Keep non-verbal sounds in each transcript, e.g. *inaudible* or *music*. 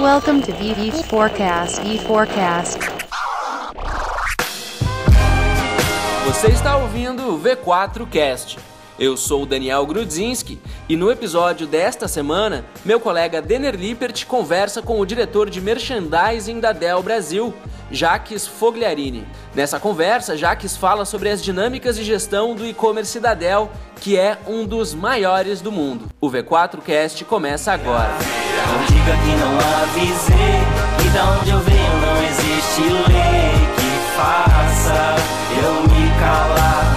Welcome to VV Forecast. V Forecast. Você está ouvindo o V4 Cast. Eu sou o Daniel Grudzinski e no episódio desta semana, meu colega Denner Lippert conversa com o diretor de merchandising da Dell Brasil, Jaques Fogliarini. Nessa conversa, Jaques fala sobre as dinâmicas de gestão do e-commerce da Dell, que é um dos maiores do mundo. O V4 Cast começa agora. Não diga que não avisei, que da onde eu venho não existe lei que faça eu me calar.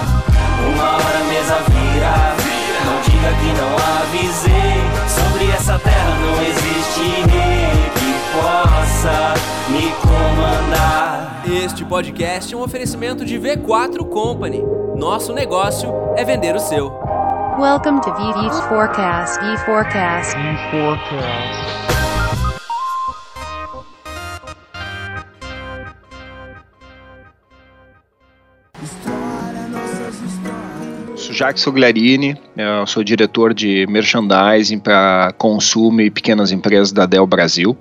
Uma hora a mesa vira, não diga que não avisei. Sobre essa terra não existe rei que possa me comandar. Este podcast é um oferecimento de V4 Company. Nosso negócio é vender o seu. Welcome to VV Forecast. V Forecast. Sou Jacques Fogliarini, eu sou diretor de merchandising para consumo e pequenas empresas da Dell Brasil.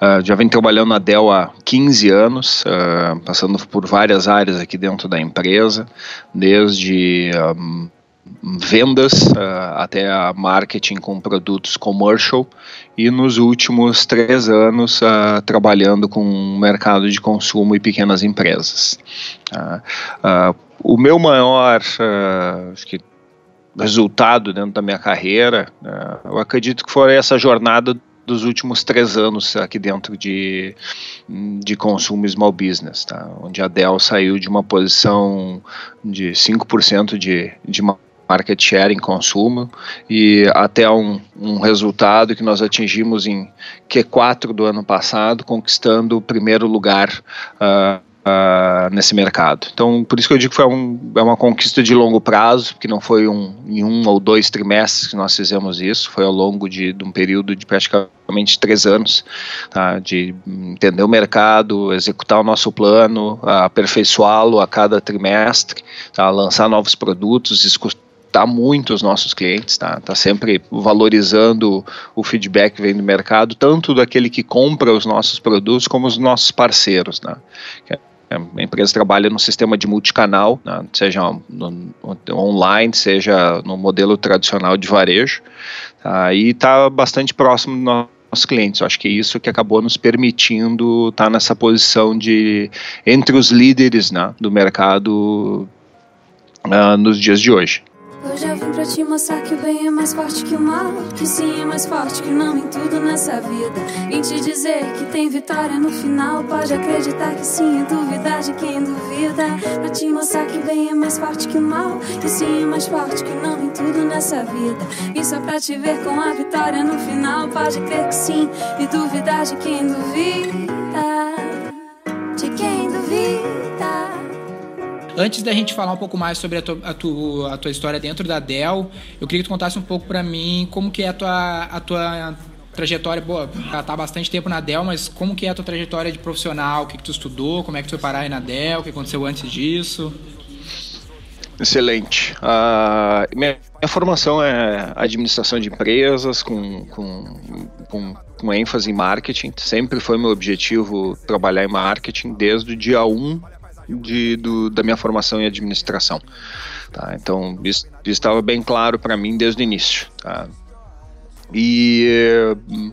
Uh, já venho trabalhando na Dell há 15 anos, uh, passando por várias áreas aqui dentro da empresa, desde um, vendas uh, até marketing com produtos commercial e nos últimos três anos uh, trabalhando com mercado de consumo e pequenas empresas. Uh, o meu maior que resultado dentro da minha carreira, eu acredito que foi essa jornada dos últimos três anos aqui dentro de, de consumo small business, tá? onde a Dell saiu de uma posição de 5% de, de market share em consumo e até um, um, resultado que nós atingimos em Q4 do ano passado, conquistando o primeiro lugar uh, uh, nesse mercado. Então, por isso que eu digo que foi um, é uma conquista de longo prazo, porque não foi um, em um ou dois trimestres que nós fizemos isso, foi ao longo de, de um período de praticamente três anos, tá, de entender o mercado, executar o nosso plano, aperfeiçoá-lo a cada trimestre, tá, lançar novos produtos, muito os nossos clientes, tá? Tá sempre valorizando o feedback que vem do mercado, tanto daquele que compra os nossos produtos como os nossos parceiros, né? A empresa trabalha no sistema de multicanal, né, seja online, seja no modelo tradicional de varejo, tá, e está bastante próximo dos nossos clientes. Eu acho que é isso que acabou nos permitindo estar tá nessa posição de entre os líderes né, do mercado uh, nos dias de hoje. Hoje eu vim pra te mostrar que o bem é mais forte que o mal. Que sim é mais forte que não em tudo nessa vida. Vim te dizer que tem vitória no final. Pode acreditar que sim, é duvidar de quem duvida. Pra te mostrar que o bem é mais forte que o mal. Que sim é mais forte que não em tudo nessa vida. E só pra te ver com a vitória no final. Pode crer que sim, e duvidar de quem duvida. De quem duvida. Antes da gente falar um pouco mais sobre a tua, a tua, a tua história dentro da Dell, eu queria que tu contasse um pouco para mim como que é a tua, a tua trajetória, boa, tá há bastante tempo na Dell, mas como que é a tua trajetória de profissional, o que, que tu estudou, como é que tu foi parar aí na Dell, o que aconteceu antes disso? Excelente. Uh, minha, minha, formação é administração de empresas com, com, com, com, ênfase em marketing. Sempre foi meu objetivo trabalhar em marketing desde o dia 1 de, do, da minha formação em administração. Tá? Então, isso, estava bem claro para mim desde o início. Tá? E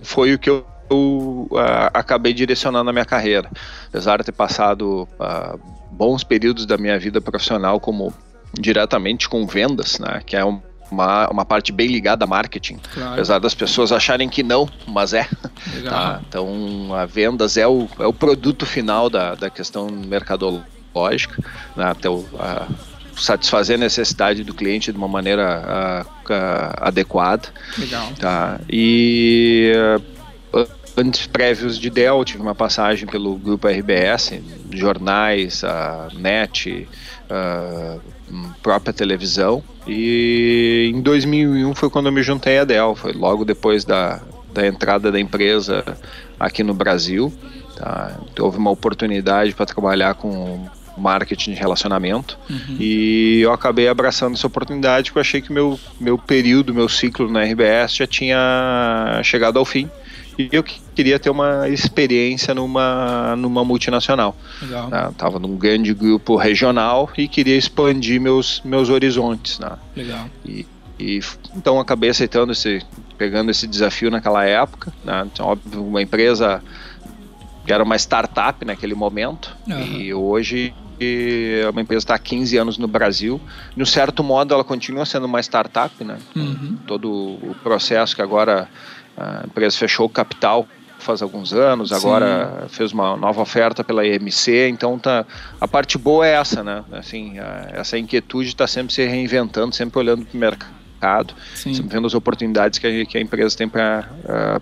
foi o que eu, eu uh, acabei direcionando a minha carreira. Apesar de ter passado uh, bons períodos da minha vida profissional como diretamente com vendas, né, que é um, uma, uma parte bem ligada a marketing, claro. apesar das pessoas acharem que não, mas é. Tá? Então, a vendas é o, é o produto final da, da questão mercadológica lógica, né, até o, a, satisfazer a necessidade do cliente de uma maneira a, a, adequada. Legal. Tá? E antes prévios de Dell, tive uma passagem pelo grupo RBS, jornais, a net, a própria televisão. E em 2001 foi quando eu me juntei à Dell, foi logo depois da, da entrada da empresa aqui no Brasil. Tá? Houve uma oportunidade para trabalhar com marketing de relacionamento. Uhum. E eu acabei abraçando essa oportunidade porque eu achei que meu, meu período, meu ciclo na RBS já tinha chegado ao fim. e eu queria ter uma experiência numa, numa multinacional. Legal. Né? Tava num grande grupo regional e queria expandir meus, meus horizontes. Né? Legal. E, e então acabei aceitando esse, pegando esse desafio naquela época. Né? Então, óbvio, uma empresa que era uma startup naquele momento Aham. e hoje é uma empresa está há 15 anos no Brasil. De um certo modo, ela continua sendo uma startup, né? Uhum. Todo o processo que agora a empresa fechou o capital faz alguns anos, Sim. agora fez uma nova oferta pela EMC, então tá a parte boa é essa, né? Assim, a- essa inquietude está sempre se reinventando, sempre olhando para o mercado, Sim. sempre vendo as oportunidades que a, que a empresa tem para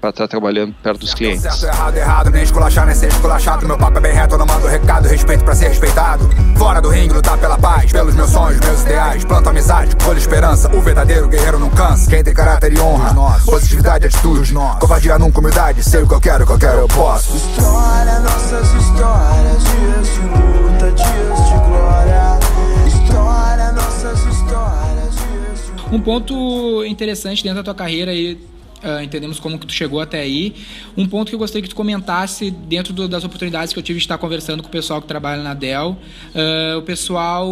estar trabalhando perto dos clientes. Certo, errado, errado, nem esculachar, nem ser esculachado. Meu papo é bem reto, eu não mando recado, respeito pra ser respeitado. Fora do ringue, lutar pela paz, pelos meus sonhos, meus ideais. Planto amizade, colho esperança, o verdadeiro guerreiro não cansa. Quem tem caráter e honra, positividade, atitude, covardia nunca, humildade. Sei o que eu quero, o que eu quero, eu posso. História, nossas histórias, dias de luta, dias de glória. Um ponto interessante dentro da tua carreira aí, ah, entendemos como que tu chegou até aí. Um ponto que eu gostaria que tu comentasse dentro do- das oportunidades que eu tive de estar conversando com o pessoal que trabalha na Dell. Ah, o pessoal,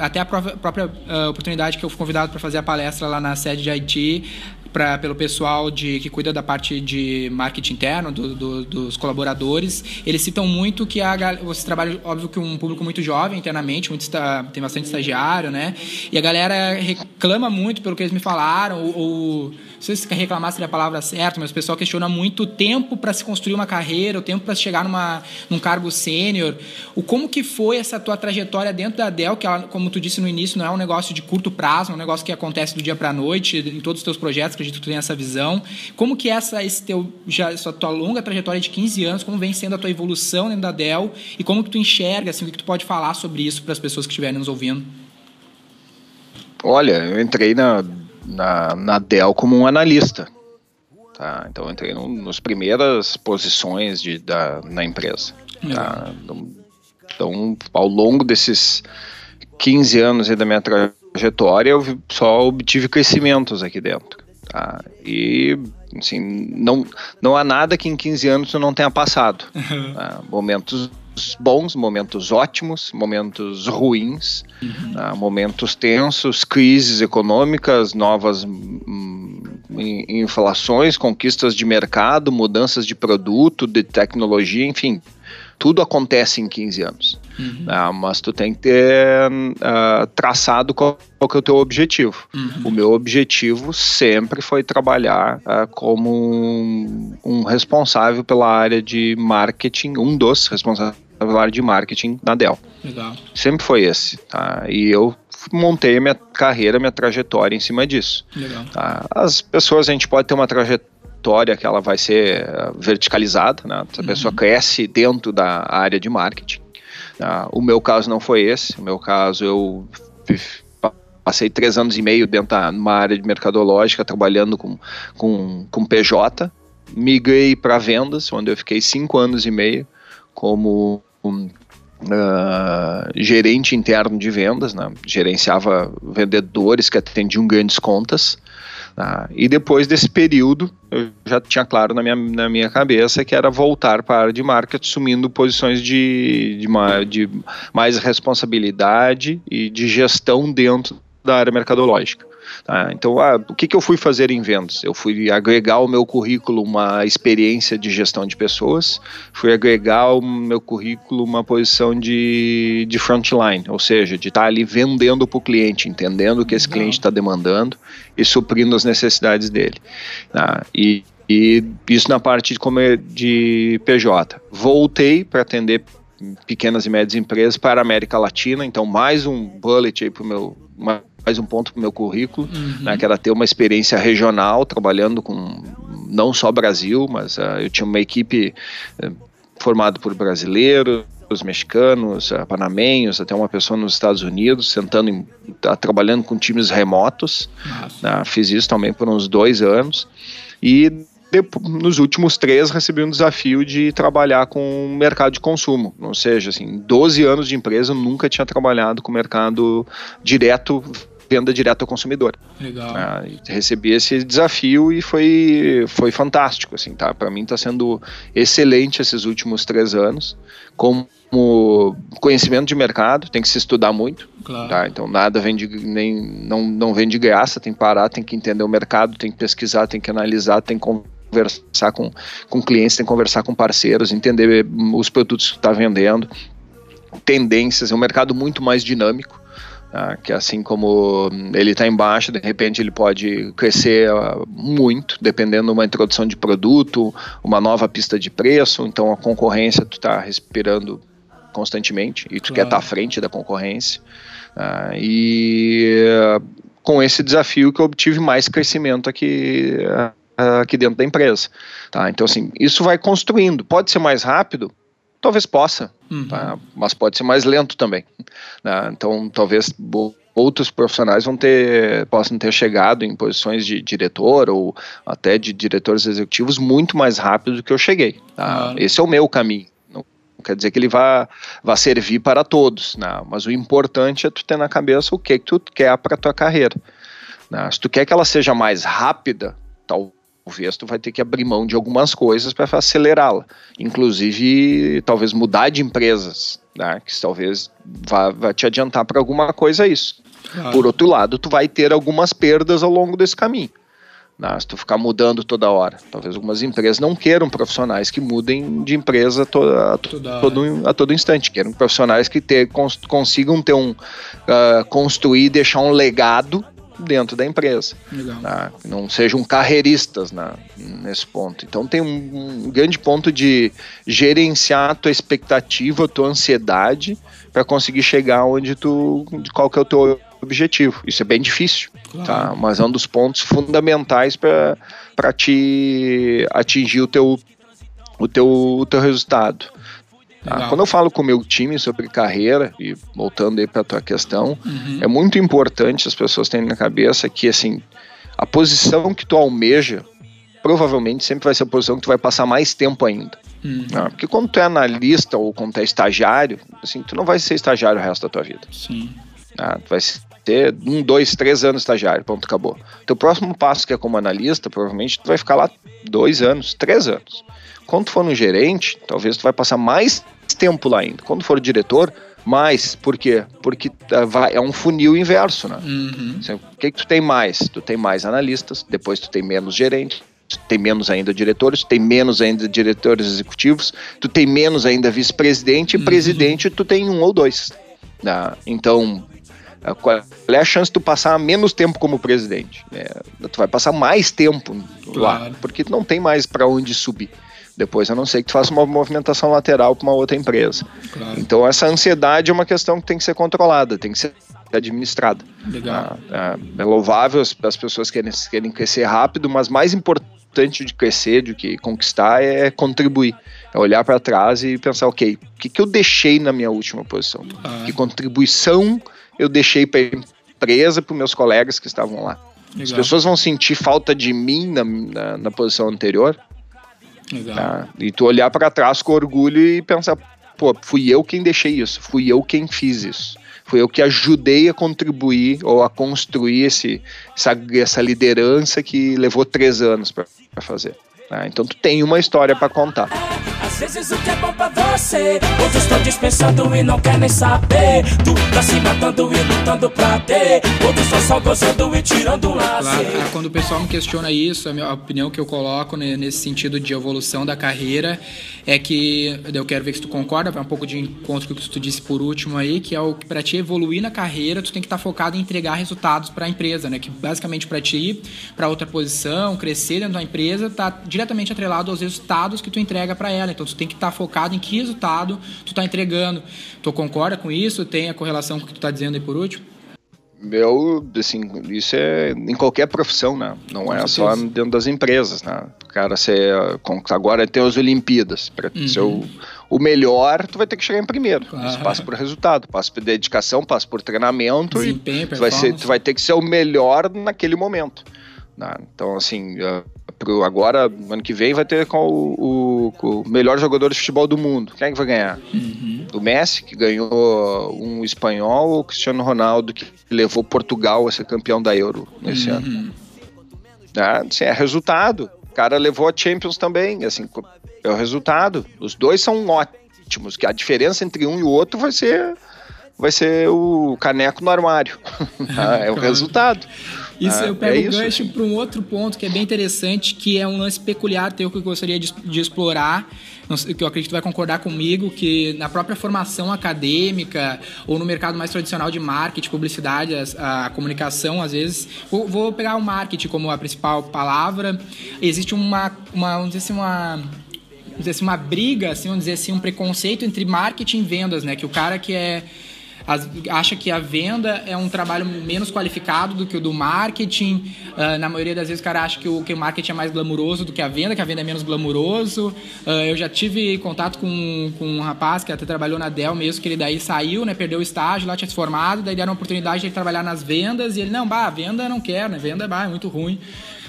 até a própria, própria, ah, oportunidade que eu fui convidado para fazer a palestra lá na sede de Haiti, pra, pelo pessoal de, que cuida da parte de marketing interno, do- do- dos colaboradores, eles citam muito que a, você trabalha, óbvio, que um público muito jovem internamente, muito tem bastante estagiário, né? E a galera reclama muito pelo que eles me falaram, ou, ou não sei se reclamar seria a palavra certa, mas o pessoal questiona muito o tempo para se construir uma carreira, o tempo para chegar numa, num cargo sênior. O como que foi essa tua trajetória dentro da Dell, que ela, como tu disse no início, não é um negócio de curto prazo, é um negócio que acontece do dia para a noite, em todos os teus projetos, acredito que tu tem essa visão. Como que essa, esse teu, já, essa tua longa trajetória de 15 anos, como vem sendo a tua evolução dentro da Dell e como que tu enxerga, assim, o que tu pode falar sobre isso para as pessoas que estiverem nos ouvindo? Olha, eu entrei na, na, na Dell como um analista. Tá? Então eu entrei no, nas primeiras posições de, da, na empresa. Tá? Então, então, ao longo desses 15 anos da minha trajetória, eu só obtive crescimentos aqui dentro. Tá? E, assim, não, não há nada que em 15 anos eu não tenha passado. *laughs* tá? Momentos bons, momentos ótimos, momentos ruins, tá? momentos tensos, crises econômicas, novas hum, in- inflações, conquistas de mercado, mudanças de produto, de tecnologia, enfim, tudo acontece em 15 anos. Ah, mas tu tem que ter ah, traçado qual, qual que é o teu objetivo. O meu objetivo sempre foi trabalhar ah, como um, um responsável pela área de marketing, um dos responsáveis pela área de marketing na Dell. Legal. Sempre foi esse. Tá? E eu montei a minha carreira, minha trajetória em cima disso. Legal. Tá? As pessoas, a gente pode ter uma trajetória que ela vai ser eh, verticalizada, né? a pessoa cresce dentro da área de marketing. tá? O meu caso não foi esse, o meu caso eu passei três anos e meio dentro da uma área de mercadológica, trabalhando com, com, com PJ, migrei para vendas, onde eu fiquei cinco anos e meio como um, ah, gerente interno de vendas, né? gerenciava vendedores que atendiam grandes contas. Tá? E depois desse período, eu já tinha claro na minha, na minha cabeça que era voltar para a área de marketing, assumindo posições de, de, de mais responsabilidade e de gestão dentro da área mercadológica. Tá? Então, ah, o que, que eu fui fazer em vendas? Eu fui agregar ao meu currículo uma experiência de gestão de pessoas, fui agregar ao meu currículo uma posição de, de frontline, ou seja, de estar ali vendendo para o cliente, entendendo o que esse cliente está demandando e suprindo as necessidades dele. tá? E, e isso na parte de, como é de PJ. Voltei para atender pequenas e médias empresas para a América Latina, então mais um bullet aí para o meu mais um ponto para o meu currículo, né, que era ter uma experiência regional, trabalhando com não só Brasil, mas uh, eu tinha uma equipe uh, formada por brasileiros, mexicanos, uh, panamenhos, até uma pessoa nos Estados Unidos, sentando em, tá, trabalhando com times remotos. Né, fiz isso também por uns dois anos. E nos últimos três recebi um desafio de trabalhar com o mercado de consumo, ou seja, assim, 12 anos de empresa eu nunca tinha trabalhado com o mercado direto venda direta ao consumidor. Legal. Ah, recebi esse desafio e foi, foi fantástico, assim, tá? Para mim está sendo excelente esses últimos três anos. Como conhecimento de mercado, tem que se estudar muito, Claro. tá? Então nada vem de, nem, não, não vem de graça, tem que parar, tem que entender o mercado, tem que pesquisar, tem que analisar, tem que conversar com, com clientes, tem que conversar com parceiros, entender os produtos que está vendendo, tendências, é um mercado muito mais dinâmico, tá? que assim como ele está embaixo, de repente ele pode crescer ah, muito, dependendo de uma introdução de produto, uma nova pista de preço, então a concorrência tu está respirando constantemente e tu Claro. quer estar à frente da concorrência. Ah, e ah, com esse desafio que eu obtive mais crescimento aqui, ah, aqui dentro da empresa. Tá? Então, assim, isso vai construindo. Pode ser mais rápido? Talvez possa, Uhum. tá? mas pode ser mais lento também. né? Então, talvez outros profissionais vão ter, possam ter chegado em posições de diretor ou até de diretores executivos muito mais rápido do que eu cheguei. tá? Claro. Esse é o meu caminho. Não quer dizer que ele vá, vá servir para todos, né? mas o importante é tu ter na cabeça o que, que tu quer para tua carreira. né? Se tu quer que ela seja mais rápida, talvez tu vai ter que abrir mão de algumas coisas para acelerá-la. Inclusive, talvez mudar de empresas, né? que talvez vá, vá te adiantar para alguma coisa isso. Claro. Por outro lado, tu vai ter algumas perdas ao longo desse caminho. né? Se tu ficar mudando toda hora. Talvez algumas empresas não queiram profissionais que mudem de empresa a, Toda todo, a todo instante. Queiram profissionais que ter, cons- consigam ter um, ah, construir e deixar um legado dentro da empresa tá? não sejam carreiristas na, nesse ponto. Então tem um, um grande ponto de gerenciar a tua expectativa, a tua ansiedade para conseguir chegar onde tu, de qual que é o teu objetivo. Isso é bem difícil, Claro. tá? Mas é um dos pontos fundamentais para te atingir o teu o teu, o teu resultado. Tá? Quando eu falo com o meu time sobre carreira, e voltando aí para a tua questão, Uhum. é muito importante as pessoas terem na cabeça que assim a posição que tu almeja provavelmente sempre vai ser a posição que tu vai passar mais tempo ainda. Uhum. né? Porque quando tu é analista ou quando tu é estagiário, assim, tu não vai ser estagiário o resto da tua vida. Sim. tá? Tu vai ter um, dois, três anos estagiário, ponto, acabou. Teu próximo passo, que é como analista, provavelmente tu vai ficar lá dois anos, três anos. Quando tu for no gerente, talvez tu vai passar mais tempo lá ainda. Quando for diretor, mais. Por quê? Porque ah, vai, é um funil inverso, né? Uhum. Assim, O que, que tu tem mais? Tu tem mais analistas, depois tu tem menos gerentes, tu tem menos ainda diretores, tu tem menos ainda diretores executivos, tu tem menos ainda vice-presidente e presidente tu tem um ou dois. né? Então, a- qual é a chance de tu passar menos tempo como presidente? É, tu vai passar mais tempo lá, Claro. porque tu não tem mais para onde subir. Depois, a não ser que tu faça uma movimentação lateral para uma outra empresa. Claro. Então, essa ansiedade é uma questão que tem que ser controlada, tem que ser administrada. Legal. Ah, é louvável as, as pessoas querem, querem crescer rápido, mas mais importante de crescer, do que conquistar, é contribuir. É olhar para trás e pensar, ok, o que, que eu deixei na minha última posição? Ah, Que contribuição eu deixei para a empresa, para meus colegas que estavam lá? As legal. pessoas vão sentir falta de mim na, na, na posição anterior, Legal. tá? E tu olhar para trás com orgulho e pensar, pô, fui eu quem deixei isso, fui eu quem fiz isso. Fui eu que ajudei a contribuir ou a construir esse, essa, essa liderança que levou três anos para fazer. tá? Então tu tem uma história para contar. Às vezes o que é bom pra você, outros estão dispensando e não quer nem saber. Tu tá se matando e lutando pra ter, outros estão só gozando e tirando um Claro, ah, quando o pessoal me questiona isso, a, minha, opinião que eu coloco nesse sentido de evolução da carreira é que eu quero ver se tu concorda, vai um pouco de encontro que tu disse por último aí, que é o que para te evoluir na carreira, tu tem que estar focado em entregar resultados para a empresa, né? Que basicamente para te ir para outra posição, crescer dentro da empresa, tá diretamente atrelado aos resultados que tu entrega para ela. Então tu tem que estar focado em que resultado tu tá entregando. Tu concorda com isso? Tem a correlação com o que tu tá dizendo aí por último? Eu, assim, isso é em qualquer profissão, né? Não Com é só certeza. dentro das empresas, né? O cara com- agora tem as Olimpíadas, para Uhum. ser o, o melhor, tu vai ter que chegar em primeiro. Claro. Isso passa por resultado, passa por dedicação, passa por treinamento e Desempenho, tu vai, ser, tu vai ter que ser o melhor naquele momento. Né? Então, assim, ah, pro agora, ano que vem, vai ter com o, o- o melhor jogador de futebol do mundo. Quem é que vai ganhar? Uhum. o Messi, que ganhou um espanhol, ou o Cristiano Ronaldo, que levou Portugal a ser campeão da Euro nesse Uhum. ano. Ah, assim, é resultado. O cara levou a Champions também, assim, é o resultado. Os dois são ótimos, que a diferença entre um e o outro vai ser vai ser o caneco no armário. *laughs* Ah, é o *laughs* resultado. Isso Ah, eu pego é o isso. gancho para um outro ponto que é bem interessante, que é um lance peculiar teu que eu gostaria de, de explorar, que eu acredito que vai concordar comigo, que na própria formação acadêmica ou no mercado mais tradicional de marketing, publicidade, as- a, comunicação, às vezes, vou, vou pegar o marketing como a principal palavra, existe uma, uma vamos dizer assim, uma vamos dizer assim, uma briga, assim, vamos dizer assim, um preconceito entre marketing e vendas, né? Que o cara que é as- acha que a venda é um trabalho menos qualificado do que o do marketing. Ah, na maioria das vezes o cara acha que o, que o marketing é mais glamuroso do que a venda, que a venda é menos glamuroso. Ah, eu já tive contato com, com um rapaz que até trabalhou na Dell mesmo, que ele daí saiu, né? Perdeu o estágio, lá tinha se formado, daí deram a oportunidade de ele trabalhar nas vendas e ele, não, bah, venda não quero, né? Venda bah, é muito ruim.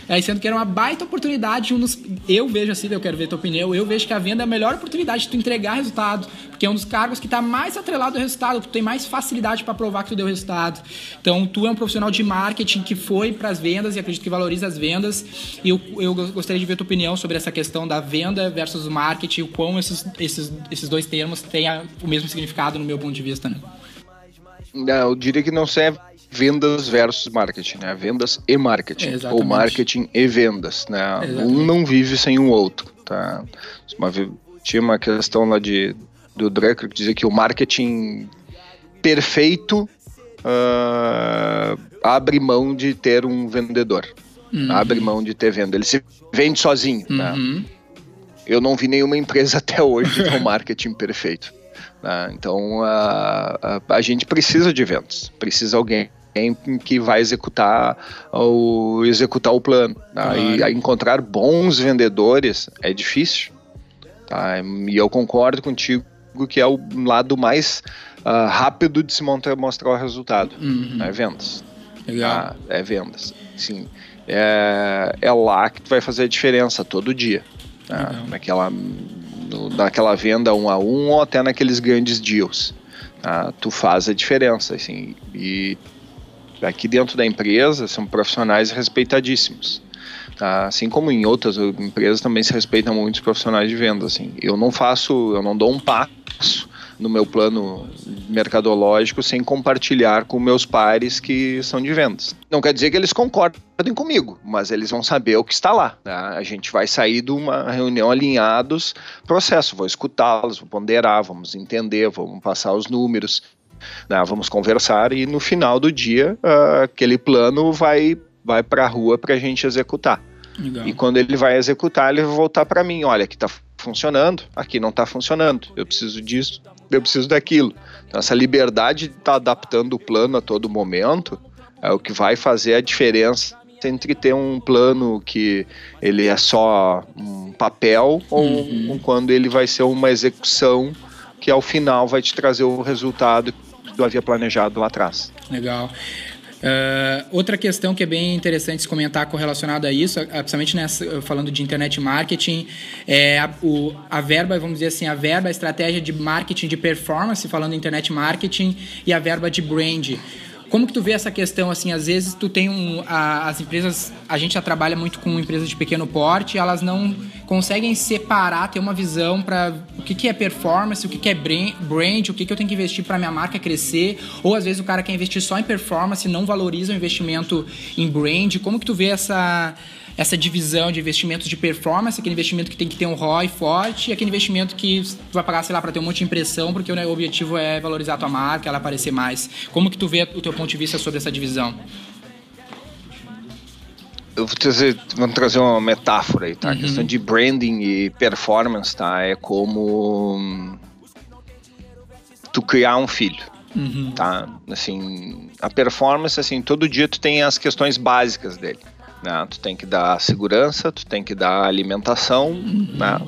Aí sendo que era uma baita oportunidade, um dos, eu vejo assim, eu quero ver tua opinião, eu vejo que a venda é a melhor oportunidade de tu entregar resultado, porque é um dos cargos que está mais atrelado ao resultado, que tu tem mais facilidade para provar que tu deu resultado. Então, tu é um profissional de marketing que foi para as vendas e acredito que valoriza as vendas. E eu, eu gostaria de ver tua opinião sobre essa questão da venda versus o marketing, o quão esses, esses, esses dois termos têm o mesmo significado no meu ponto de vista, né? Não, eu diria que não serve vendas versus marketing, né? Vendas e marketing. É, ou marketing e vendas, né? Exatamente. Um não vive sem o outro, tá? Uma tinha uma questão lá de, do Drucker que dizia que o marketing perfeito ah, abre mão de ter um vendedor. Abre mão de ter venda. Ele se vende sozinho, né? Uhum. eu não vi nenhuma empresa *laughs* até hoje com marketing perfeito. né? Então a, a, a gente precisa de vendas, precisa alguém que vai executar o executar o plano. né? Claro. E encontrar bons vendedores é difícil. tá? E eu concordo contigo que é o lado mais ah, rápido de se montar, mostrar o resultado. Uhum. É vendas. Legal. Ah, é vendas. Sim. É, é lá que tu vai fazer a diferença todo dia. né? Legal. Naquela, naquela venda um a um ou até naqueles grandes deals. tá? Tu faz a diferença. Assim, e aqui dentro da empresa são profissionais respeitadíssimos. tá? Assim como em outras empresas também se respeitam muitos profissionais de venda. Assim. Eu não faço, eu não dou um passo no meu plano mercadológico sem compartilhar com meus pares que são de vendas. Não quer dizer que eles concordem comigo, mas eles vão saber o que está lá. tá? A gente vai sair de uma reunião alinhados, processo, vou escutá-los, vou ponderar, vamos entender, vamos passar os números, né? vamos conversar e no final do dia ah, aquele plano vai, vai para a rua para a gente executar. Legal. E quando ele vai executar, ele vai voltar para mim. Olha, aqui está funcionando, aqui não está funcionando. Eu preciso disso, eu preciso daquilo. Então, essa liberdade de estar adaptando o plano a todo momento é o que vai fazer a diferença entre ter um plano que ele é só um papel ou um- quando ele vai ser uma execução que ao final vai te trazer o resultado tu havia planejado lá atrás. Legal. Ah, outra questão que é bem interessante se comentar correlacionada a isso, ah, principalmente nessa, falando de internet marketing, é a, o, a verba, vamos dizer assim, a verba, a estratégia de marketing de performance, falando internet marketing, e a verba de brand. Como que tu vê essa questão, assim, às vezes tu tem um, a- as empresas, a gente já trabalha muito com empresas de pequeno porte, elas não conseguem separar, ter uma visão para o que, que é performance, o que, que é bran- brand, o que, que eu tenho que investir para minha marca crescer, ou às vezes o cara quer investir só em performance não valoriza o investimento em brand. Como que tu vê essa essa divisão de investimentos de performance, aquele investimento que tem que ter um ROI forte, e aquele investimento que tu vai pagar, sei lá, para ter um monte de impressão, porque o objetivo é valorizar a tua marca, ela aparecer mais. Como que tu vê o teu ponto de vista sobre essa divisão? Eu vou trazer, vamos trazer uma metáfora aí, tá? A questão de branding e performance, tá? É como hum, tu criar um filho, tá? Assim, a performance, assim, todo dia tu tem as questões básicas dele, né? Tu tem que dar segurança, tu tem que dar alimentação, né?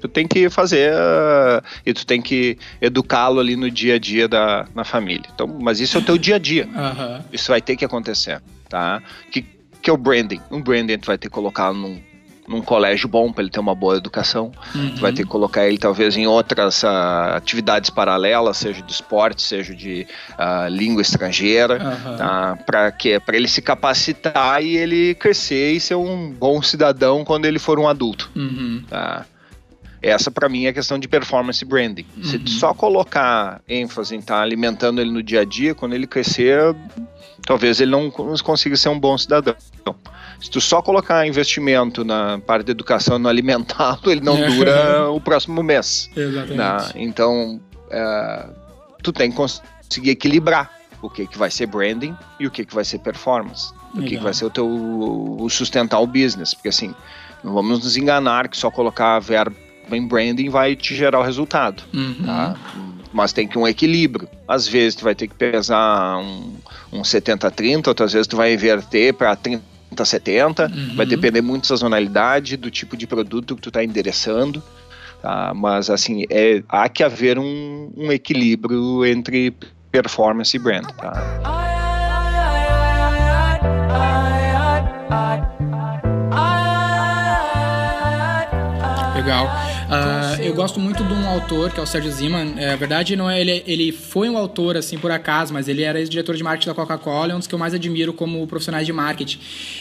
Tu tem que fazer uh, e tu tem que educá-lo ali no dia a dia da na família. Então, mas isso é o teu dia a dia. Aham. Isso vai ter que acontecer, tá? Que, que é o branding? Um branding tu vai ter que colocar num, num colégio bom para ele ter uma boa educação. Tu vai ter que colocar ele talvez em outras ah, atividades paralelas, seja de esporte, seja de ah, língua estrangeira, Aham. tá? para que para ele se capacitar e ele crescer e ser um bom cidadão quando ele for um adulto. Uhum. Tá? Essa para mim é a questão de performance branding. Se tu só colocar ênfase em estar alimentando ele no dia a dia, quando ele crescer, talvez ele não cons- consiga ser um bom cidadão. Se tu só colocar investimento na parte da educação não alimentá-lo, ele não É. dura o próximo mês. Exatamente. né? Então, é, tu tem que conseguir equilibrar o que, que vai ser branding e o que, que vai ser performance. O que, que vai ser o teu o sustentar o business. Porque assim, não vamos nos enganar que só colocar verba em branding vai te gerar o resultado. Uhum. Tá? Mas tem que um equilíbrio. Às vezes tu vai ter que pesar um, um 70-30, outras vezes tu vai inverter para 30-70. Uhum. Vai depender muito da sazonalidade, do tipo de produto que tu está endereçando. Tá? Mas assim, é, há que haver um, um equilíbrio entre performance e brand. Tá? Legal. Ah, eu gosto muito de um autor que é o Sérgio Ziman. É, a verdade não é ele, ele foi um autor assim por acaso, mas ele era ex-diretor de marketing da Coca-Cola, é um dos que eu mais admiro como profissionais de marketing.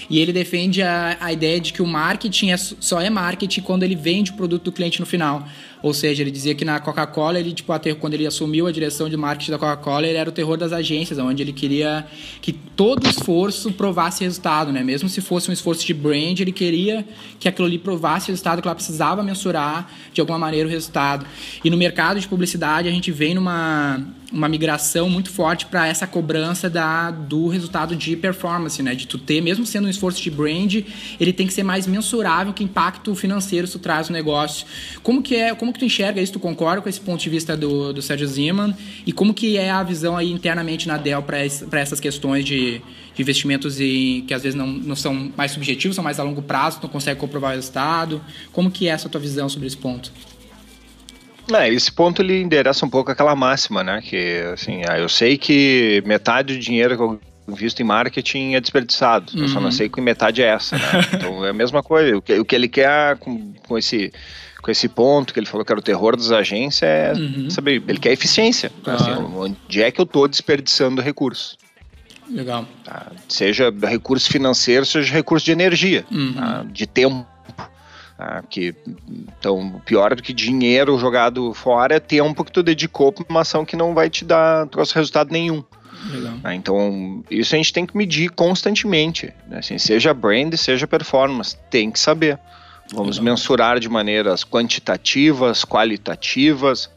E ele defende a, a ideia de que o marketing é, só é marketing quando ele vende o produto do cliente no final. Ou seja, ele dizia que na Coca-Cola, ele, tipo, até quando ele assumiu a direção de marketing da Coca-Cola, ele era o terror das agências, onde ele queria que todo esforço provasse resultado, né? Mesmo se fosse um esforço de brand, ele queria que aquilo ali provasse resultado, que ela precisava mensurar de alguma maneira o resultado. E no mercado de publicidade, a gente vem numa uma migração muito forte para essa cobrança da, do resultado de performance, né? De tu ter, mesmo sendo um esforço de brand, ele tem que ser mais mensurável que impacto financeiro isso traz no negócio. Como que é, como que tu enxerga isso? Tu concorda com esse ponto de vista do, do Sérgio Ziman? E como que é a visão aí internamente na Dell para essas questões de, de investimentos e que às vezes não, não são mais subjetivos, são mais a longo prazo, não consegue comprovar o resultado? Como que é essa tua visão sobre esse ponto? É, esse ponto ele endereça um pouco aquela máxima, né? Que assim, ah, eu sei que metade do dinheiro que eu invisto em marketing é desperdiçado. Eu só não sei que metade é essa, né? *laughs* Então é a mesma coisa. O que, o que ele quer com, com esse com esse ponto que ele falou que era o terror das agências é saber, ele quer eficiência. Assim, Claro. onde é que eu estou desperdiçando recursos? Legal. tá? Seja recurso financeiro, seja recurso de energia, tá? de tempo. Tá? Que, então, pior do que dinheiro jogado fora é tempo que tu dedicou para uma ação que não vai te dar trouxe resultado nenhum. Legal. tá? Então, isso a gente tem que medir constantemente. né? Assim, seja brand, seja performance, tem que saber. Vamos mensurar de maneiras quantitativas, qualitativas,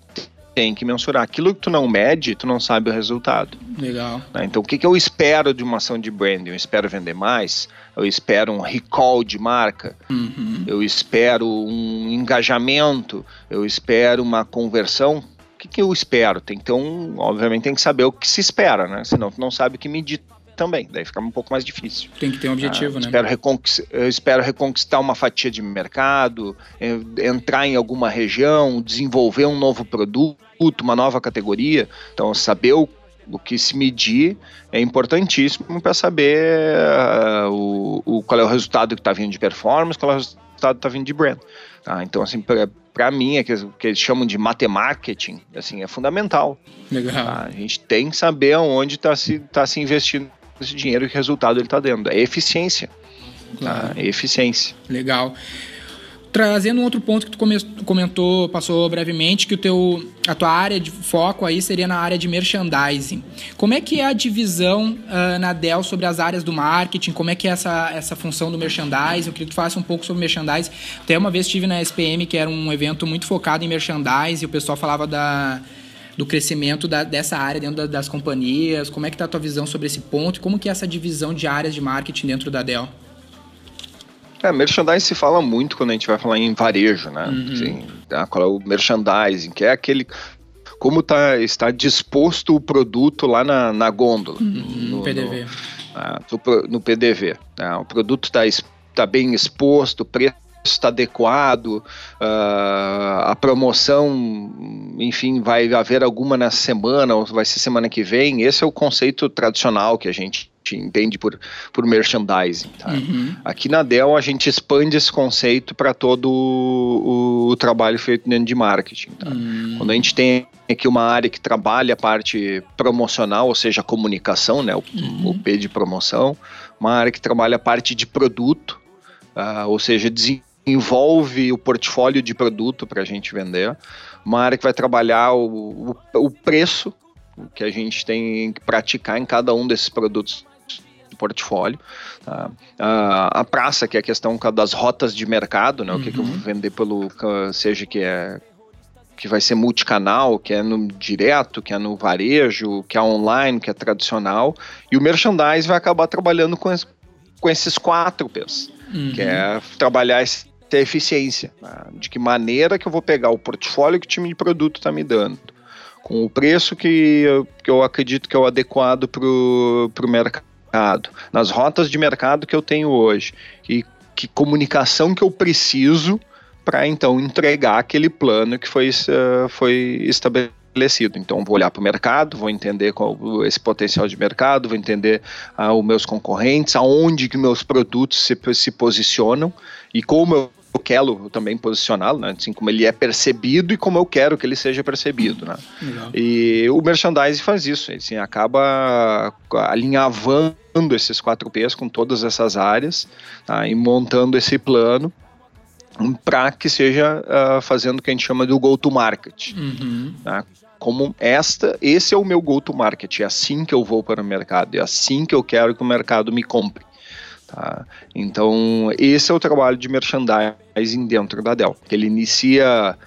tem que mensurar. Aquilo que tu não mede, tu não sabe o resultado. Legal. né? Então, o que, que eu espero de uma ação de branding? Eu espero vender mais? Eu espero um recall de marca? Uhum. Eu espero um engajamento? Eu espero uma conversão? O que, que eu espero? Tem que ter um. Obviamente, tem que saber o que se espera, né? Senão, tu não sabe o que medir também. Daí fica um pouco mais difícil. Tem que ter um objetivo, Ah, né? espero espero reconquistar uma fatia de mercado, eh, entrar em alguma região, desenvolver um novo produto, uma nova categoria. Então, saber o, o que se medir é importantíssimo para saber ah, o, o- qual é o resultado que está vindo de performance, qual é o resultado que está vindo de brand. tá? Então, assim, para mim, é que, que eles chamam de matemarketing, assim, é fundamental. Legal. Tá? A gente tem que saber onde está se, tá se investindo esse dinheiro e que resultado ele está dando. É eficiência. Tá? É eficiência. Legal. Trazendo um outro ponto que tu come- tu comentou, passou brevemente, que o teu, a tua área de foco aí seria na área de merchandising. Como é que é a divisão ah, na Dell sobre as áreas do marketing? Como é que é essa, essa função do merchandising? Eu queria que tu falasse um pouco sobre merchandising. Até uma vez estive na SPM, que era um evento muito focado em merchandising, e o pessoal falava da, do crescimento da- dessa área dentro da- das companhias. Como é que tá a tua visão sobre esse ponto? Como que é essa divisão de áreas de marketing dentro da Dell? É, merchandising se fala muito quando a gente vai falar em varejo, né? Assim, tá? Qual é o merchandising, que é aquele. Como tá, está disposto o produto lá na, na gôndola. no, PDV. No, ah, no pro- no PDV. tá? O produto está tá bem exposto, o preço está adequado, uh, a promoção, enfim, vai haver alguma nessa semana ou vai ser semana que vem. Esse é o conceito tradicional que a gente entende por, por merchandising. Tá? Uhum. Aqui na Dell a gente expande esse conceito para todo o, o, trabalho feito dentro de marketing. Tá? Uhum. Quando a gente tem aqui uma área que trabalha a parte promocional, ou seja, a comunicação, né, o, uhum. o P de promoção, uma área que trabalha a parte de produto, uh, ou seja, desenvolve o portfólio de produto para a gente vender, uma área que vai trabalhar o, o, o preço que a gente tem que praticar em cada um desses produtos do portfólio. Tá? A, a praça, que é a questão das rotas de mercado, né? o que, que eu vou uhum. vender pelo, seja que é que vai ser multicanal, que é no direto, que é no varejo, que é online, que é tradicional, e o merchandise vai acabar trabalhando com, es, com esses quatro P's, uhum. que é trabalhar essa eficiência, tá? de que maneira que eu vou pegar o portfólio que o time de produto está me dando, com o preço que eu, que eu acredito que é o adequado para o mercado, nas rotas de mercado que eu tenho hoje, e que comunicação que eu preciso para então entregar aquele plano que foi, uh, foi estabelecido. Então, vou olhar para o mercado, vou entender qual esse potencial de mercado, vou entender uh, os meus concorrentes, aonde que meus produtos se, se posicionam e como eu quero também posicioná-lo, né? assim como ele é percebido e como eu quero que ele seja percebido. Né? E o merchandising faz isso, assim, acaba alinhavando esses quatro P's com todas essas áreas tá? e montando esse plano para que seja uh, fazendo o que a gente chama do go-to-market. Uhum. Tá? Como esta, esse é o meu go-to-market, é assim que eu vou para o mercado, é assim que eu quero que o mercado me compre. Tá? Então, esse é o trabalho de merchandising dentro da Dell. Ele inicia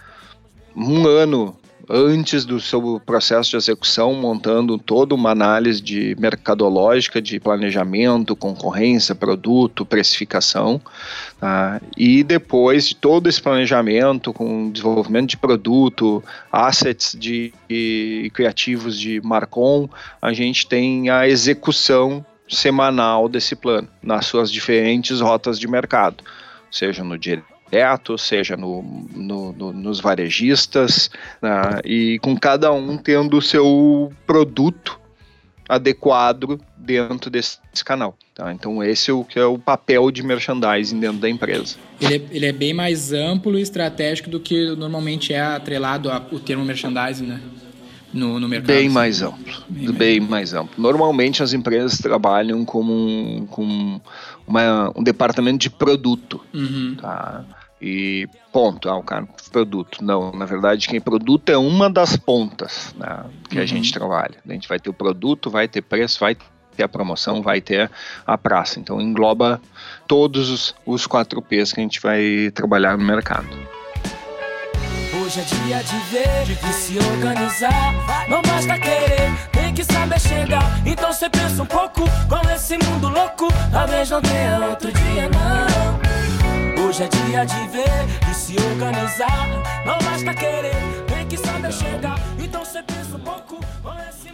um ano antes do seu processo de execução, montando toda uma análise de mercadológica, de planejamento, concorrência, produto, precificação, tá? e depois de todo esse planejamento, com desenvolvimento de produto, assets de, de criativos de Marcon, a gente tem a execução semanal desse plano, nas suas diferentes rotas de mercado, seja no direto, seja no, no, no, nos varejistas, né, e com cada um tendo o seu produto adequado dentro desse canal. Tá? Então esse é o que é o papel de merchandising dentro da empresa. Ele é, ele é bem mais amplo e estratégico do que normalmente é atrelado ao termo merchandising, né? No, no mercado. Bem mais amplo. Bem, bem mais. amplo. Normalmente as empresas trabalham como um, com uma, um departamento de produto. Uhum. Tá? E ponto, ah, o cara, produto. Não, na verdade, quem produto é uma das pontas né, que uhum. a gente trabalha. A gente vai ter o produto, vai ter preço, vai ter a promoção, vai ter a praça. Então engloba todos os, os quatro P's que a gente vai trabalhar no mercado. Hoje é dia de ver, de se organizar. Não basta querer, tem que saber chegar. Então cê pensa um pouco com esse mundo louco. Talvez não tenha outro dia, não. Hoje é dia de ver, de se organizar. Não basta querer, tem que saber chegar. Então cê pensa um pouco.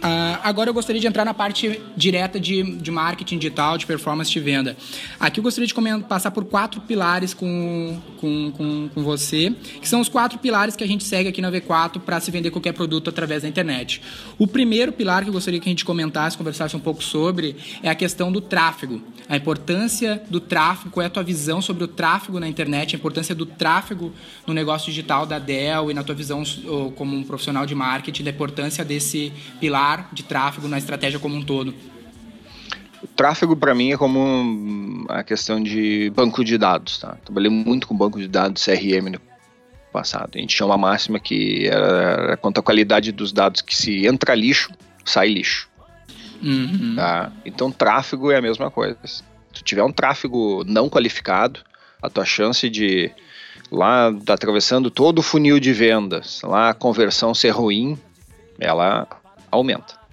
Uh, agora eu gostaria de entrar na parte direta de, de marketing digital, de performance de venda. Aqui eu gostaria de passar por quatro pilares com, com, com, com, você, que são os quatro pilares que a gente segue aqui na V4 para se vender qualquer produto através da internet. O primeiro pilar que eu gostaria que a gente comentasse, conversasse um pouco sobre, é a questão do tráfego. A importância do tráfego, qual é a tua visão sobre o tráfego na internet, a importância do tráfego no negócio digital da Dell e na tua visão como um profissional de marketing, da importância desse pilar de tráfego na estratégia como um todo? O tráfego para mim é como a questão de banco de dados, tá? Trabalhei muito com banco de dados CRM no passado. A gente tinha uma máxima que era, quanto à qualidade dos dados que se entra lixo, sai lixo. Uhum. Tá? Então tráfego é a mesma coisa. Se tu tiver um tráfego não qualificado, a tua chance de lá tá atravessando todo o funil de vendas, lá a conversão ser ruim, ela aumenta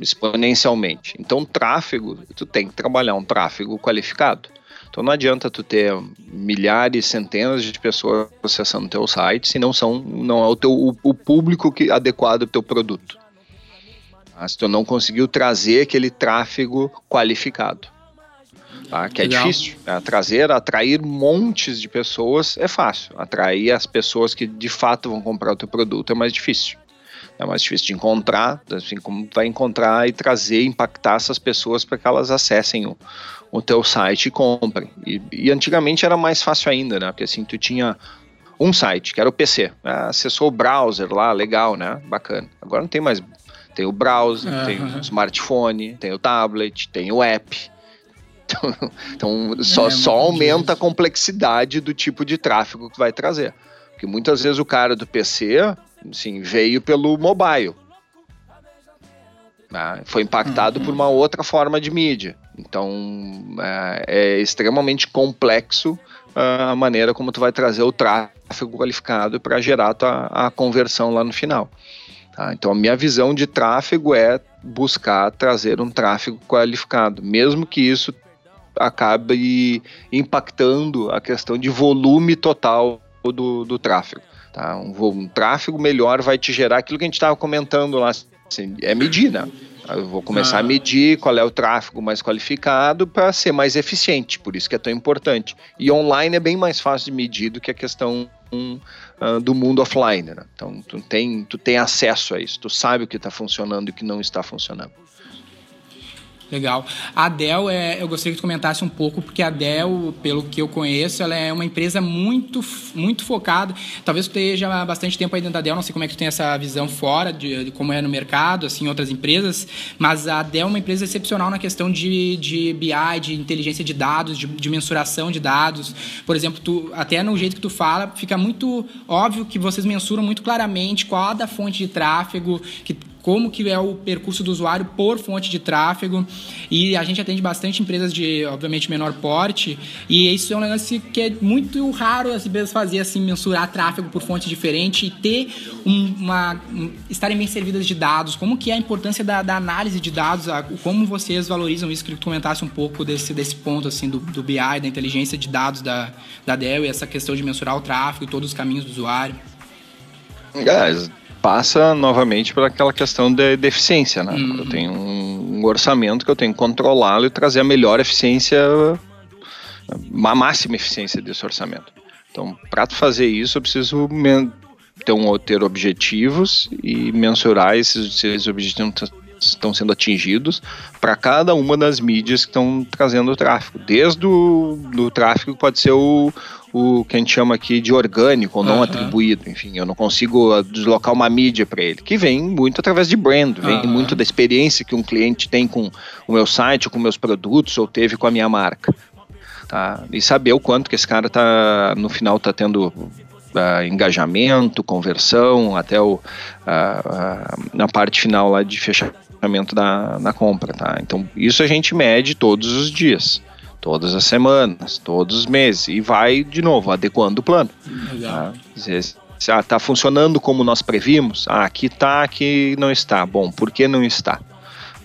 exponencialmente. Então, tráfego, tu tem que trabalhar um tráfego qualificado. Então não adianta tu ter milhares, centenas de pessoas acessando o teu site se não são não é o teu o, o público que adequado ao teu produto. Ah, se tu não conseguiu trazer aquele tráfego qualificado. Tá? Que é Legal. difícil. né? Trazer, atrair montes de pessoas é fácil. Atrair as pessoas que de fato vão comprar o teu produto é mais difícil. É mais difícil de encontrar, assim como vai encontrar e trazer, impactar essas pessoas para que elas acessem o, o teu site e comprem. E, e antigamente era mais fácil ainda, né? Porque assim, tu tinha um site, que era o PC. Ah, acessou o browser lá, legal, né? Bacana. Agora não tem mais. Tem o browser, Aham. tem o smartphone, tem o tablet, tem o app. Então, *laughs* então só, É, só aumenta a complexidade do tipo de tráfego que vai trazer. Porque muitas vezes o cara do PC assim, veio pelo mobile. né? Foi impactado por uma outra forma de mídia. Então é, é extremamente complexo ah, a maneira como tu vai trazer o tráfego qualificado para gerar a, tua- a conversão lá no final. tá? Então a minha visão de tráfego é buscar trazer um tráfego qualificado, mesmo que isso acabe impactando a questão de volume total do, do tráfego. Tá? Um, um tráfego melhor vai te gerar aquilo que a gente estava comentando lá, assim, é medir, né? Eu vou começar Ah. a medir qual é o tráfego mais qualificado para ser mais eficiente, por isso que é tão importante. E online é bem mais fácil de medir do que a questão hum, ah, do mundo offline. Né? Então tu tem, tu tem acesso a isso, tu sabe o que está funcionando e o que não está funcionando. Legal. A Dell, é, eu gostaria que tu comentasse um pouco, porque a Dell, pelo que eu conheço, ela é uma empresa muito, muito focada. Talvez tu esteja há bastante tempo aí dentro da Dell, não sei como é que tu tem essa visão fora de, de como é no mercado, assim, outras empresas, mas a Dell é uma empresa excepcional na questão de, de BI, de inteligência de dados, de, de mensuração de dados. Por exemplo, tu, até no jeito que tu fala, fica muito óbvio que vocês mensuram muito claramente qual a da fonte de tráfego, que como que é o percurso do usuário por fonte de tráfego. E a gente atende bastante empresas de, obviamente, menor porte. E isso é um negócio que é muito raro as empresas fazer assim, mensurar tráfego por fonte diferente e ter um- uma um- estarem bem servidas de dados, como que é a importância da, da análise de dados, a- como vocês valorizam isso, queria que tu comentasse um pouco desse, desse ponto assim do, do BI, da inteligência de dados da, da Dell e essa questão de mensurar o tráfego e todos os caminhos do usuário. É, passa novamente por aquela questão de, de eficiência, né? Uhum. Eu tenho um, um orçamento que eu tenho que controlá-lo e trazer a melhor eficiência, a máxima eficiência desse orçamento. Então, para fazer isso, eu preciso ter, um, ter objetivos e mensurar esses, se esses objetivos estão sendo atingidos para cada uma das mídias que estão trazendo o tráfego. Desde o do tráfego que pode ser o, o que a gente chama aqui de orgânico ou não Aham. atribuído. Enfim, eu não consigo ah, deslocar uma mídia para ele, que vem muito através de brand, vem Aham. muito da experiência que um cliente tem com o meu site, com meus produtos, ou teve com a minha marca. Tá? E saber o quanto que esse cara tá no final tá tendo ah, engajamento, conversão, até o, ah, ah, na parte final lá de fechamento da, da compra, tá? Então isso a gente mede todos os dias, todas as semanas, todos os meses e vai de novo adequando o plano. Legal. Tá? Se ah, tá funcionando como nós previmos, ah, aqui tá, aqui não está. Bom, por que não está?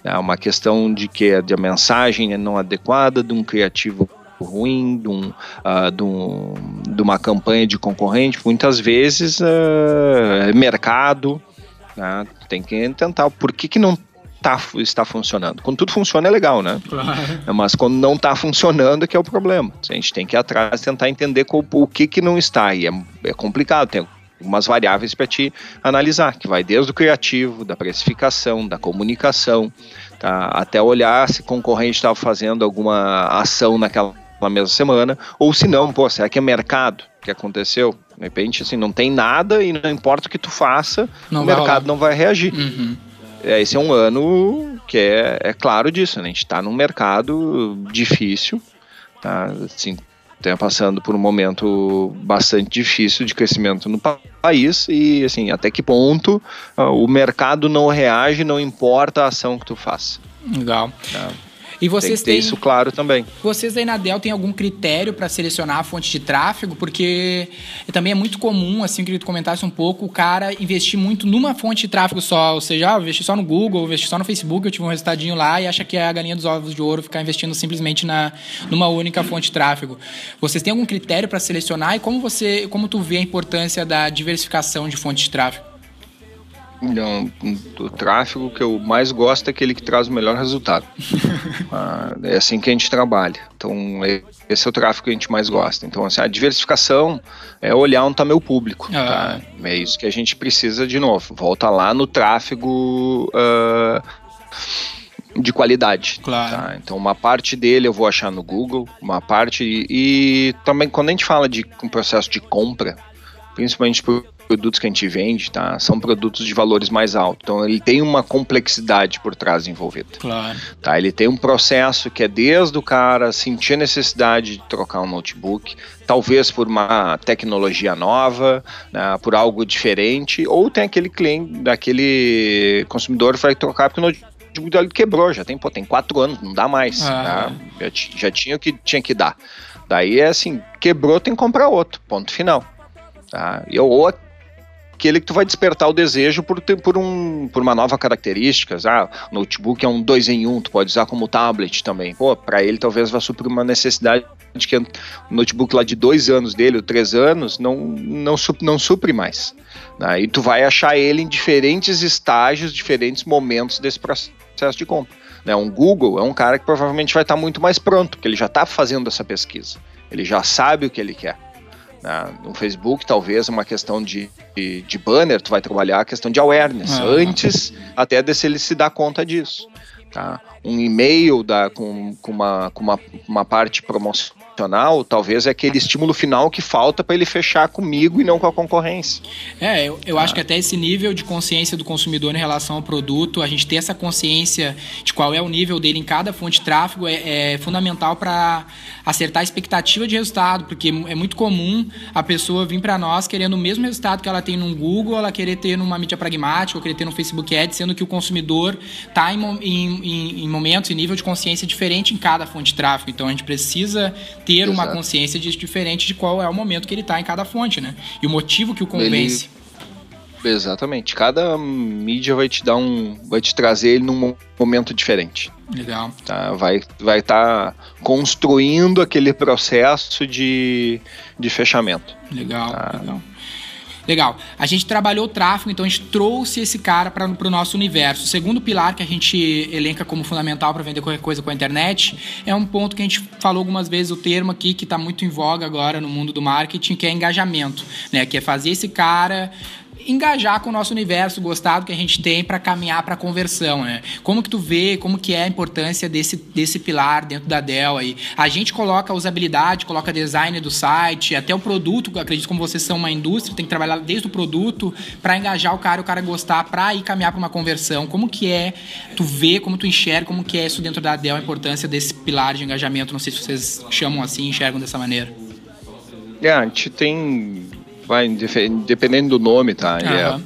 É uma questão de que a mensagem é não adequada, de um criativo ruim, de, um, ah, de, um- de uma campanha de concorrente, muitas vezes é mercado, né? tem que tentar, por que, que não tá, está funcionando? Quando tudo funciona é legal, né? Claro. Mas quando não está funcionando é que é o problema. A gente tem que ir atrás tentar entender qual- o que que não está. E é, é complicado, tem algumas variáveis para te analisar, que vai desde o criativo, da precificação, da comunicação, tá? até olhar se o concorrente estava fazendo alguma ação naquela mesma semana, ou se não, pô, será que é mercado que aconteceu? De repente, assim, não tem nada e não importa o que tu faça, Não o mercado rolar. não vai reagir. Uhum. É, esse é um ano que é, é claro disso, né? A gente está num mercado difícil, tá? Assim, tá passando por um momento bastante difícil de crescimento no pa- país e, assim, até que ponto ah, o mercado não reage, não importa a ação que tu faça. Legal. Tá? E vocês têm, isso claro também. vocês aí na Dell têm algum critério para selecionar a fonte de tráfego? Porque também é muito comum, assim, que tu comentasse um pouco, o cara investir muito numa fonte de tráfego só, ou seja, ah, eu investi só no Google, eu investi só no Facebook, eu tive um resultadinho lá e acha que é a galinha dos ovos de ouro ficar investindo simplesmente na, numa única fonte de tráfego. Vocês têm algum critério para selecionar e como você, como tu vê a importância da diversificação de fontes de tráfego? Do tráfego que eu mais gosto é aquele que traz o melhor resultado. *laughs* Ah, é assim que a gente trabalha. Então, é- esse é o tráfego que a gente mais gosta. Então, assim, a diversificação é olhar onde está meu público. Ah. tá? É isso que a gente precisa de novo. Volta lá no tráfego ah, de qualidade. Claro. tá? Então, uma parte dele eu vou achar no Google, uma parte. E, e também, quando a gente fala de um processo de compra, principalmente por produtos que a gente vende, tá? São produtos de valores mais altos. Então ele tem uma complexidade por trás envolvida. Claro. Tá? Ele tem um processo que é desde o cara sentir a necessidade de trocar um notebook, talvez por uma tecnologia nova, né, por algo diferente, ou tem aquele cliente, aquele consumidor que vai trocar porque o notebook dele quebrou, já tem, pô, tem quatro anos, não dá mais. Ah. tá? Já, já tinha o que tinha que dar. Daí é assim, quebrou, tem que comprar outro, ponto final. Tá? E, ou aquele que tu vai despertar o desejo por, por, um, por uma nova característica. Ah, notebook é um 2 em 1, um, tu pode usar como tablet também. Pô, para ele talvez vá suprir uma necessidade de que o notebook lá de dois anos dele, ou três anos, não, não, não supre mais. Né? E tu vai achar ele em diferentes estágios, diferentes momentos desse processo de compra. Né? Um Google é um cara que provavelmente vai estar muito mais pronto, porque ele já está fazendo essa pesquisa. Ele já sabe o que ele quer. Né? No Facebook, talvez uma questão de, de, de banner, tu vai trabalhar a questão de awareness, Ah. antes até de se ele se dar conta disso. Tá? Um e-mail da, com, com, uma, com uma, uma parte promocional, talvez é aquele estímulo final que falta para ele fechar comigo e não com a concorrência. É, eu, eu acho que até esse nível de consciência do consumidor em relação ao produto, a gente ter essa consciência de qual é o nível dele em cada fonte de tráfego é, é fundamental para acertar a expectativa de resultado, porque é muito comum a pessoa vir para nós querendo o mesmo resultado que ela tem no Google, ela querer ter numa mídia pragmática, ou querer ter no Facebook Ads, sendo que o consumidor está em- em- em momentos e nível de consciência diferente em cada fonte de tráfego. Então a gente precisa ter uma Exato. consciência de, diferente de qual é o momento que ele está em cada fonte, né? E o motivo que o convence. Exatamente. Cada mídia vai te dar um. vai te trazer ele num mo- momento diferente. Legal. Tá? Vai estar vai tá construindo aquele processo de, de fechamento. Legal, Tá. legal. Legal. A gente trabalhou o tráfego, então a gente trouxe esse cara para o nosso universo. O segundo pilar que a gente elenca como fundamental para vender qualquer coisa com a internet é um ponto que a gente falou algumas vezes o termo aqui que está muito em voga agora no mundo do marketing, que é engajamento, né? Que é fazer esse cara engajar com o nosso universo, gostar do que a gente tem para caminhar para conversão, né? Como que tu vê, como que é a importância desse, desse pilar dentro da Dell aí? A gente coloca a usabilidade, coloca design do site, até o produto, acredito como vocês são uma indústria, tem que trabalhar desde o produto para engajar o cara, o cara gostar, para ir caminhar para uma conversão. Como que é tu vê, como tu enxerga, como que é isso dentro da Dell, a importância desse pilar de engajamento? Não sei se vocês chamam assim, enxergam dessa maneira. É, a gente tem. Vai, dependendo do nome, tá? Ele é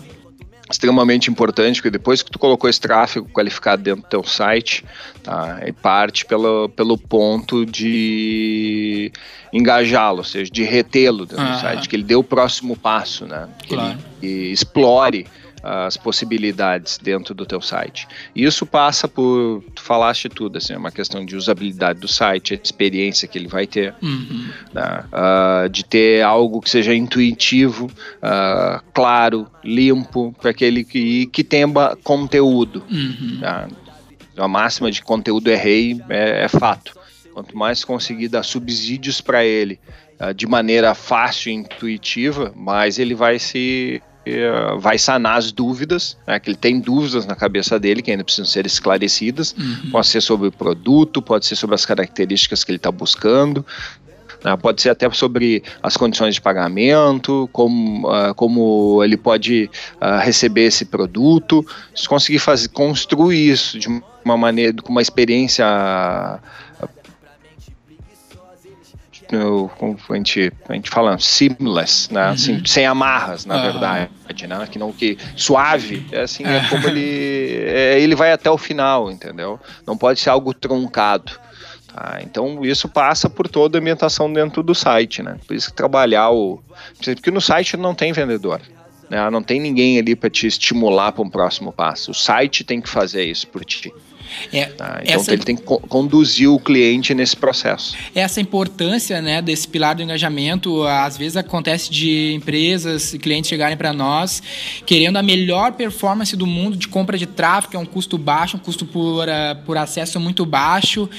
extremamente importante, porque depois que tu colocou esse tráfego qualificado dentro do teu site, tá? Ele parte pelo, pelo ponto de engajá-lo, ou seja, de retê-lo dentro Ah. do site, que ele dê o próximo passo, né? Que Claro. ele explore as possibilidades dentro do teu site. Isso passa por, tu falaste tudo, assim, é uma questão de usabilidade do site, a experiência que ele vai ter, Uhum. né? Ah, de ter algo que seja intuitivo, ah, claro, limpo, para aquele que, que tenha conteúdo. Uhum. tá? A máxima de conteúdo é rei, é, é fato. Quanto mais conseguir dar subsídios para ele ah, de maneira fácil e intuitiva, mais ele vai se vai sanar as dúvidas, né, que ele tem dúvidas na cabeça dele que ainda precisam ser esclarecidas. Uhum. Pode ser sobre o produto, pode ser sobre as características que ele está buscando, né, pode ser até sobre as condições de pagamento, como, ah, como ele pode ah, receber esse produto. Se conseguir fazer, construir isso de uma maneira, com uma experiência. Eu- como a gente, a gente fala seamless, né? Assim, sem amarras, na Aham. verdade, né? Que não que suave, é assim, é como ele é, ele vai até o final, entendeu? Não pode ser algo truncado. Tá? Então isso passa por toda a ambientação dentro do site, né? Por isso que trabalhar o. Porque no site não tem vendedor. Né? Não tem ninguém ali para te estimular para um próximo passo. O site tem que fazer isso por ti. É, Tá? Então essa, ele tem que co- conduzir o cliente nesse processo. essa importância né, desse pilar do engajamento, às vezes acontece de empresas e clientes chegarem para nós querendo a melhor performance do mundo de compra de tráfego, que é um custo baixo, um custo por, ah, por acesso muito baixo,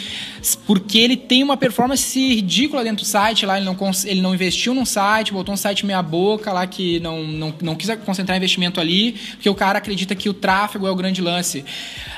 porque ele tem uma performance ridícula dentro do site, lá ele não, ele não investiu num site, botou um site meia boca lá que não, não, não quis concentrar investimento ali, porque o cara acredita que o tráfego é o grande lance.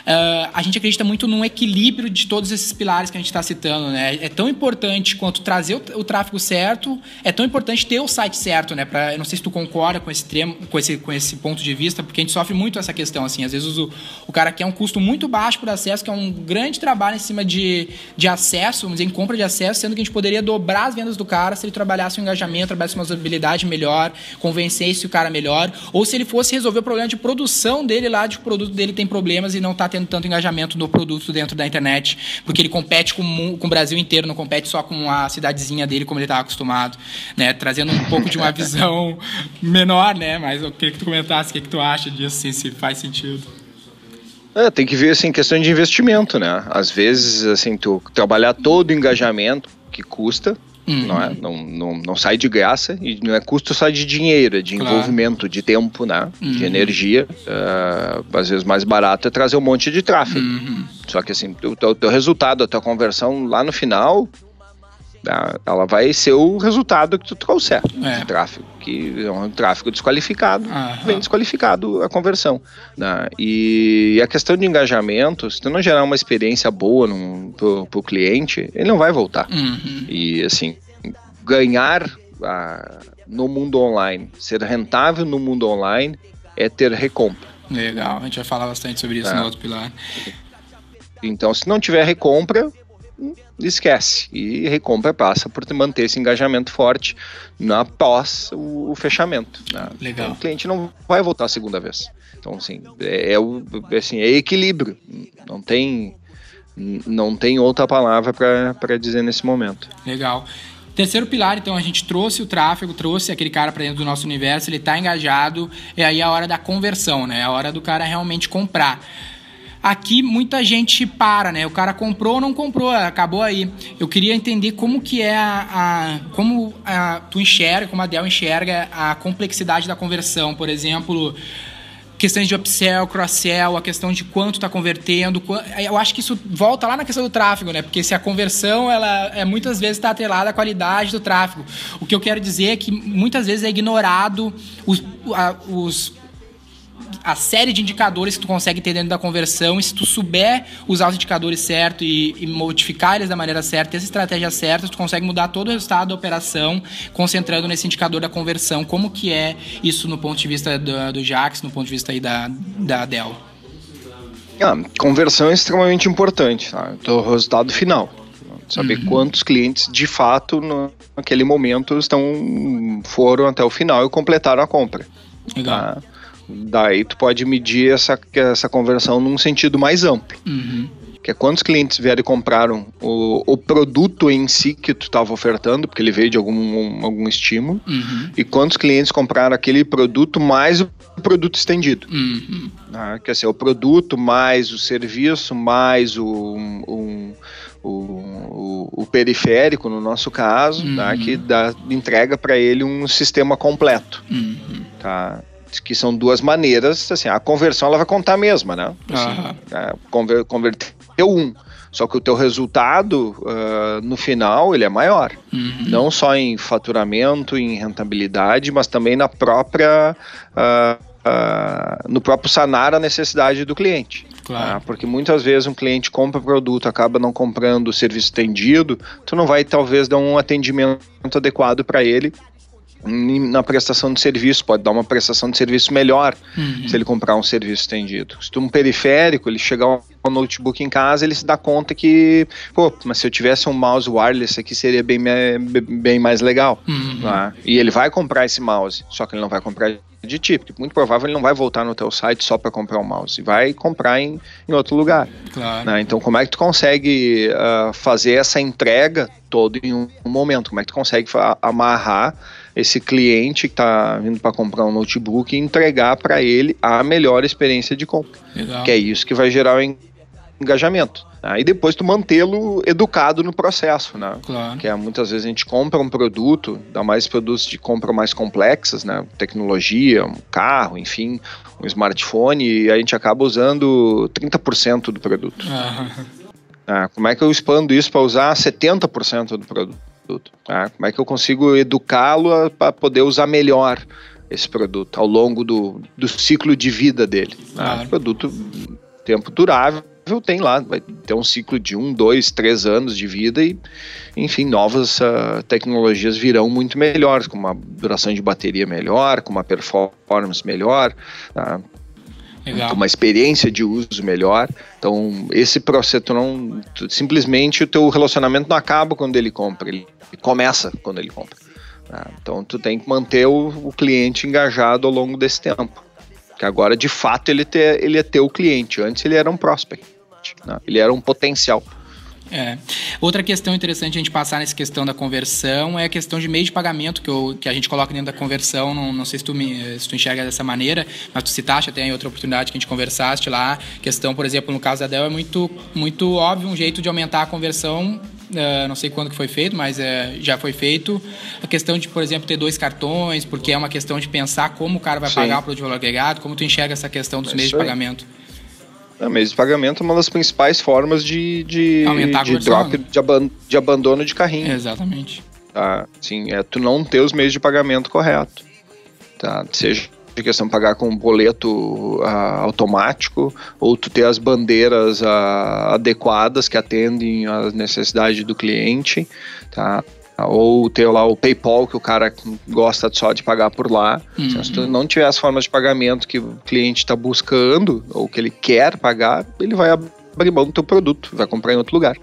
Ah, a gente acredita muito num equilíbrio de todos esses pilares que a gente está citando, né? É tão importante quanto trazer o, o tráfego certo, é tão importante ter o site certo, né? Pra, eu não sei se tu concorda com esse, tremo, com, esse, com esse ponto de vista, porque a gente sofre muito essa questão, assim. Às vezes o, o cara quer um custo muito baixo por acesso, que é um grande trabalho em cima de, de acesso, vamos dizer, em compra de acesso, sendo que a gente poderia dobrar as vendas do cara se ele trabalhasse o engajamento, trabalhasse uma usabilidade melhor, convencesse o cara melhor, ou se ele fosse resolver o problema de produção dele lá, de que o produto dele tem problemas e não está tendo tanto engajamento no produto dentro da internet, porque ele compete com, com o Brasil inteiro, não compete só com a cidadezinha dele como ele estava acostumado, né? Trazendo um pouco de uma *laughs* visão menor, né? Mas eu queria que tu comentasse o que, que tu acha disso, assim, se faz sentido. É, tem que ver assim questão de investimento, né? Às vezes assim tu trabalhar todo o engajamento que custa, Uhum. não é? Não, não, não sai de graça e não é custo só de dinheiro, é de Claro. envolvimento, de tempo, né? Uhum. De energia. Ah, às vezes mais barato é trazer um monte de tráfego. Uhum. Só que assim, o teu, teu resultado, a tua conversão lá no final, ela vai ser o resultado que tu trouxer É. de tráfego, que é um tráfego desqualificado, Aham. vem desqualificado a conversão. né? E a questão de engajamento, se tu não gerar uma experiência boa num, pro, pro cliente, ele não vai voltar. Uhum. E assim, ganhar ah, no mundo online, ser rentável no mundo online é ter recompra. Legal, a gente vai falar bastante sobre isso É. no outro pilar. Então, se não tiver recompra, esquece. E recompra passa por te manter esse engajamento forte na após o, o fechamento. né? Legal. Então, o cliente não vai voltar a segunda vez. Então, assim, é, é o, é assim, é equilíbrio. Não tem, não tem outra palavra para dizer nesse momento. Legal. Terceiro pilar, então, a gente trouxe o tráfego, trouxe aquele cara para dentro do nosso universo, ele está engajado, é aí a hora da conversão, né? É a hora do cara realmente comprar. Aqui muita gente para, né? O cara comprou ou não comprou, acabou aí. Eu queria entender como que é a, a- como a, tu enxerga, como a Dell enxerga a complexidade da conversão, por exemplo, questões de upsell, cross-sell, a questão de quanto está convertendo. Eu acho que isso volta lá na questão do tráfego, né? Porque se a conversão, ela é muitas vezes está atrelada à qualidade do tráfego. O que eu quero dizer é que muitas vezes é ignorado os, os a série de indicadores que tu consegue ter dentro da conversão e se tu souber usar os indicadores certo e, e modificar eles da maneira certa, ter essa estratégia certa, tu consegue mudar todo o resultado da operação concentrando nesse indicador da conversão. Como que é isso no ponto de vista do, do Jax, no ponto de vista aí da, da Dell? Ah, conversão é extremamente importante, tá? Então, o resultado final. Saber quantos clientes de fato no, naquele momento estão foram até o final e completaram a compra. Legal. tá? Daí tu pode medir essa, essa conversão num sentido mais amplo. Uhum. Que é quantos clientes vieram e compraram o, o produto em si que tu estava ofertando, porque ele veio de algum, algum estímulo, Uhum. e quantos clientes compraram aquele produto mais o produto estendido. Uhum. né? Quer dizer, o produto mais o serviço mais o, um- o, o, o periférico, no nosso caso, tá? Uhum. que dá, entrega para ele um sistema completo. Uhum. Tá? Que são duas maneiras, assim, a conversão ela vai contar a mesma, né? Assim, é, conver, converteu um, só que o teu resultado ah, no final ele é maior, Uhum. não só em faturamento, em rentabilidade, mas também na própria ah, ah, no próprio sanar a necessidade do cliente. Claro. tá? Porque muitas vezes um cliente compra produto, acaba não comprando o serviço estendido, tu não vai talvez dar um atendimento adequado para ele na prestação de serviço, pode dar uma prestação de serviço melhor Uhum. se ele comprar um serviço estendido. Se tu um periférico, ele chegar um notebook em casa, ele se dá conta que, pô, mas se eu tivesse um mouse wireless aqui seria bem, bem mais legal. Uhum. né? E ele vai comprar esse mouse, só que ele não vai comprar de ti, porque muito provável ele não vai voltar no teu site só para comprar o mouse, vai comprar em, em outro lugar. Claro. né? Então, como é que tu consegue ah, fazer essa entrega todo em um momento? Como é que tu consegue amarrar esse cliente que está vindo para comprar um notebook e entregar para ele a melhor experiência de compra? Legal. Que é isso que vai gerar o engajamento. Né? E depois tu mantê-lo educado no processo, né? Claro. Que é, muitas vezes a gente compra um produto, dá mais produtos de compra mais complexas, né? Tecnologia, um carro, enfim, um smartphone, e a gente acaba usando 30% do produto. Ah, como é que eu expando isso para usar 70% do produto? Ah, como é que eu consigo educá-lo para poder usar melhor esse produto ao longo do, do ciclo de vida dele? Ah, Claro. produto tempo durável tem lá, vai ter um ciclo de um, dois, três anos de vida e, enfim, novas ah, tecnologias virão muito melhores, com uma duração de bateria melhor, com uma performance melhor, tá? Legal. uma experiência de uso melhor. Então, esse processo, não, simplesmente o teu relacionamento não acaba quando ele compra, ele começa quando ele compra. tá? Então, tu tem que manter o, cliente engajado ao longo desse tempo. Que agora, de fato, ele, te, ele é teu cliente. Antes, ele era um prospect. né? Ele era um potencial. É. Outra questão interessante a gente passar nessa questão da conversão é a questão de meio de pagamento que, eu, que a gente coloca dentro da conversão. Não, não sei se tu, me, se tu enxerga dessa maneira, mas tu citaste até em outra oportunidade que a gente conversaste lá. Questão, por exemplo, no caso da Dell, é muito, muito óbvio um jeito de aumentar a conversão. eh, não sei quando que foi feito, mas eh, já foi feito. A questão de, por exemplo, ter dois cartões, porque é uma questão de pensar como o cara vai Sim. pagar o produto de valor agregado, como tu enxerga essa questão dos É meios de pagamento. É, de pagamento é uma das principais formas de, de, Aumentar de drop, né? de, aban- de abandono de carrinho. Exatamente. tá? Sim, é tu não ter os meios de pagamento correto, tá? Seja de questão de pagar com um boleto ah, automático ou tu ter as bandeiras ah, adequadas que atendem às necessidades do cliente, tá? Ou ter lá o PayPal que o cara gosta só de pagar por lá. Uhum. Se tu não tiver as formas de pagamento que o cliente está buscando ou que ele quer pagar, ele vai abrir mão do teu produto, vai comprar em outro lugar,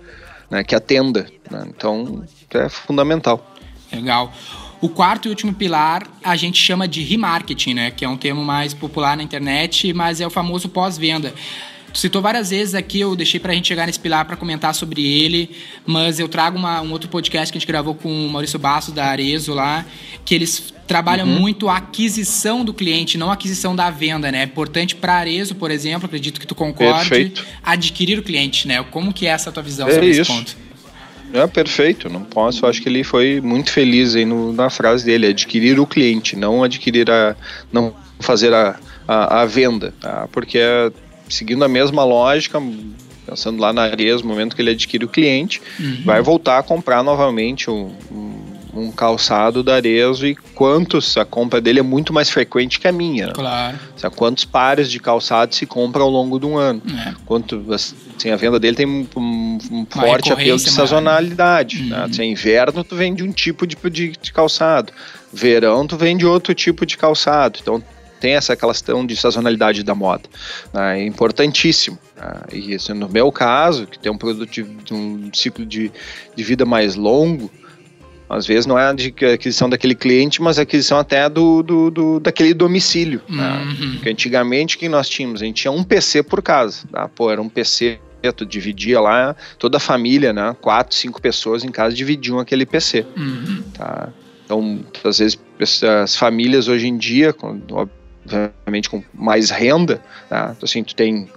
né? Que atenda. né? Então é fundamental. Legal. O quarto e último pilar a gente chama de remarketing, né? Que é um termo mais popular na internet, mas é o famoso pós-venda. Citou várias vezes aqui, eu deixei pra gente chegar nesse pilar para comentar sobre ele, mas eu trago uma- um outro podcast que a gente gravou com o Maurício Bastos da Arezo lá, que eles trabalham muito a aquisição do cliente, não a aquisição da venda, né? É importante para Arezo, por exemplo, acredito que tu concorde, Perfeito. adquirir o cliente, né? Como que é essa tua visão É sobre esse isso. ponto? É perfeito, não posso. Acho que ele foi muito feliz aí no- na frase dele, adquirir o cliente, não adquirir a, não fazer a, a, a venda, tá? porque é, seguindo a mesma lógica, pensando lá na Ares, no momento que ele adquire o cliente, vai voltar a comprar novamente um, um- um calçado da Arezzo e quantos a compra dele é muito mais frequente que a minha. Claro. Sabe, quantos pares de calçado se compra ao longo de um ano? É. Quanto assim, a venda dele tem um, um- forte apelo de sazonalidade. Uhum. Né? Se é inverno, tu vende um tipo de, de, de calçado. Verão, tu vende outro tipo de calçado. Então tem essa questão de sazonalidade da moda. né? É importantíssimo. né? E isso, no meu caso, que tem um produto de, de um ciclo de, de vida mais longo, às vezes não é a aquisição daquele cliente, mas a aquisição até do, do, do- daquele domicílio. né? Uhum. Porque antigamente o que nós tínhamos? A gente tinha um PC por casa. Tá? Pô, era um PC, tu dividia lá, toda a família, né? Quatro, cinco pessoas em casa dividiam aquele PC. Uhum. Tá? Então, às vezes, as famílias hoje em dia, obviamente com mais renda, tá? Então, assim, tu tem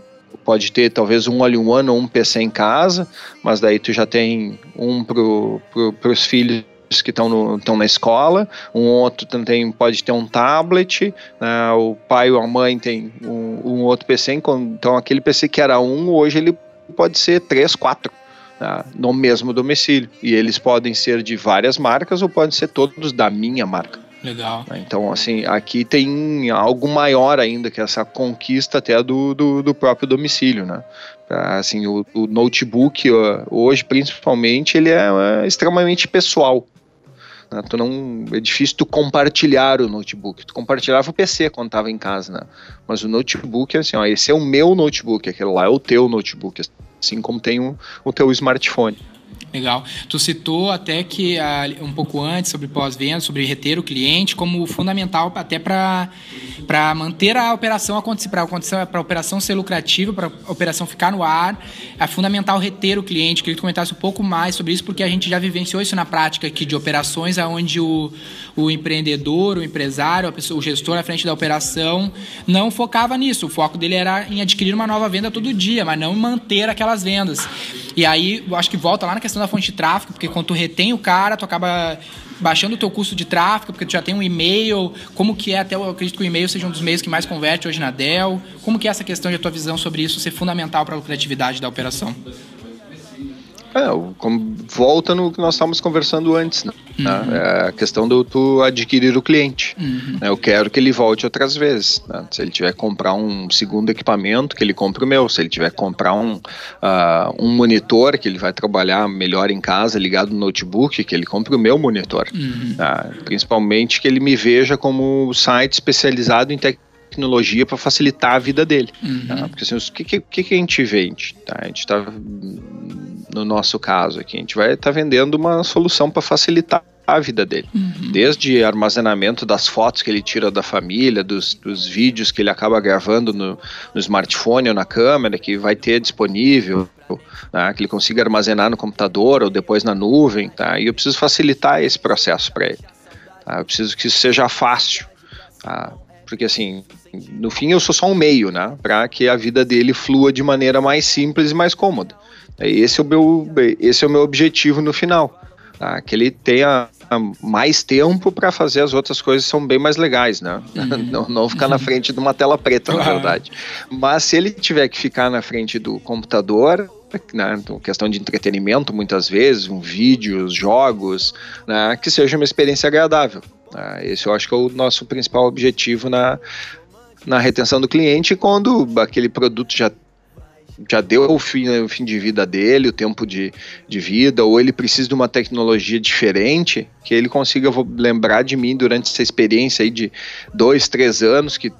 pode ter talvez um all-in-one ou um PC em casa, mas daí tu já tem um pro, pro, pros filhos que estão estão na escola, um outro também pode ter um tablet, né? o pai ou a mãe tem um, um outro PC, então aquele PC que era um, hoje ele pode ser três, quatro tá? no mesmo domicílio. E eles podem ser de várias marcas ou podem ser todos da minha marca. Legal. Então, assim, aqui tem algo maior ainda que essa conquista até do, do, do próprio domicílio, né? Assim, o, o notebook hoje, principalmente, ele é, é extremamente pessoal. né? Tu não, é difícil tu compartilhar o notebook. Tu compartilhava o PC quando estava em casa, né? Mas o notebook assim, ó, esse é o meu notebook, aquele lá é o teu notebook, assim como tem o, o teu smartphone. Legal. Tu citou até que ah, um pouco antes sobre pós-venda, sobre reter o cliente como fundamental até para para manter a operação para a operação ser lucrativa, para a operação ficar no ar, é fundamental reter o cliente. Queria que tu comentasse um pouco mais sobre isso, porque a gente já vivenciou isso na prática aqui de operações onde o, o empreendedor, o empresário, pessoa, o gestor à frente da operação não focava nisso. O foco dele era em adquirir uma nova venda todo dia, mas não manter aquelas vendas. E aí, eu acho que volta lá na questão da fonte de tráfego, porque quando tu retém o cara, tu acaba baixando o teu custo de tráfego, porque tu já tem um e-mail, como que é, até eu acredito que o e-mail seja um dos meios que mais converte hoje na Dell, como que é essa questão de a tua visão sobre isso ser fundamental para a lucratividade da operação? É, como, volta no que nós estávamos conversando antes, né? Uhum. É a questão do tu adquirir o cliente. Uhum. Eu quero que ele volte outras vezes. Né? Se ele tiver que comprar um segundo equipamento, que ele compre o meu. Se ele tiver que comprar um, uh, um monitor, que ele vai trabalhar melhor em casa, ligado no notebook, que ele compre o meu monitor. Uhum. Uh, principalmente que ele me veja como site especializado em tecnologia para facilitar a vida dele. Uhum. Tá? Porque assim, o que, que, que, a gente vende? Tá? A gente está no nosso caso aqui. A gente vai estar tá vendendo uma solução para facilitar a vida dele. Uhum. Desde armazenamento das fotos que ele tira da família, dos, dos vídeos que ele acaba gravando no, no, smartphone ou na câmera, que vai ter disponível, né, que ele consiga armazenar no computador ou depois na nuvem. Tá? E eu preciso facilitar esse processo para ele. Tá? Eu preciso que isso seja fácil. Tá? Porque assim, no fim eu sou só um meio, né? Para que a vida dele flua de maneira mais simples e mais cômoda. Esse é o meu, esse é o meu objetivo no final. Tá? Que ele tenha mais tempo para fazer as outras coisas que são bem mais legais, né? Uhum. *laughs* Não, não, ficar na frente de uma tela preta, na verdade. Mas se ele tiver que ficar na frente do computador, né, então, questão de entretenimento muitas vezes, um vídeos, jogos, né, que seja uma experiência agradável. Né? Esse eu acho que é o nosso principal objetivo na, na retenção do cliente quando aquele produto já já deu o fim, o fim de vida dele, o tempo de, de vida, ou ele precisa de uma tecnologia diferente, que ele consiga lembrar de mim durante essa experiência aí de dois, três anos, que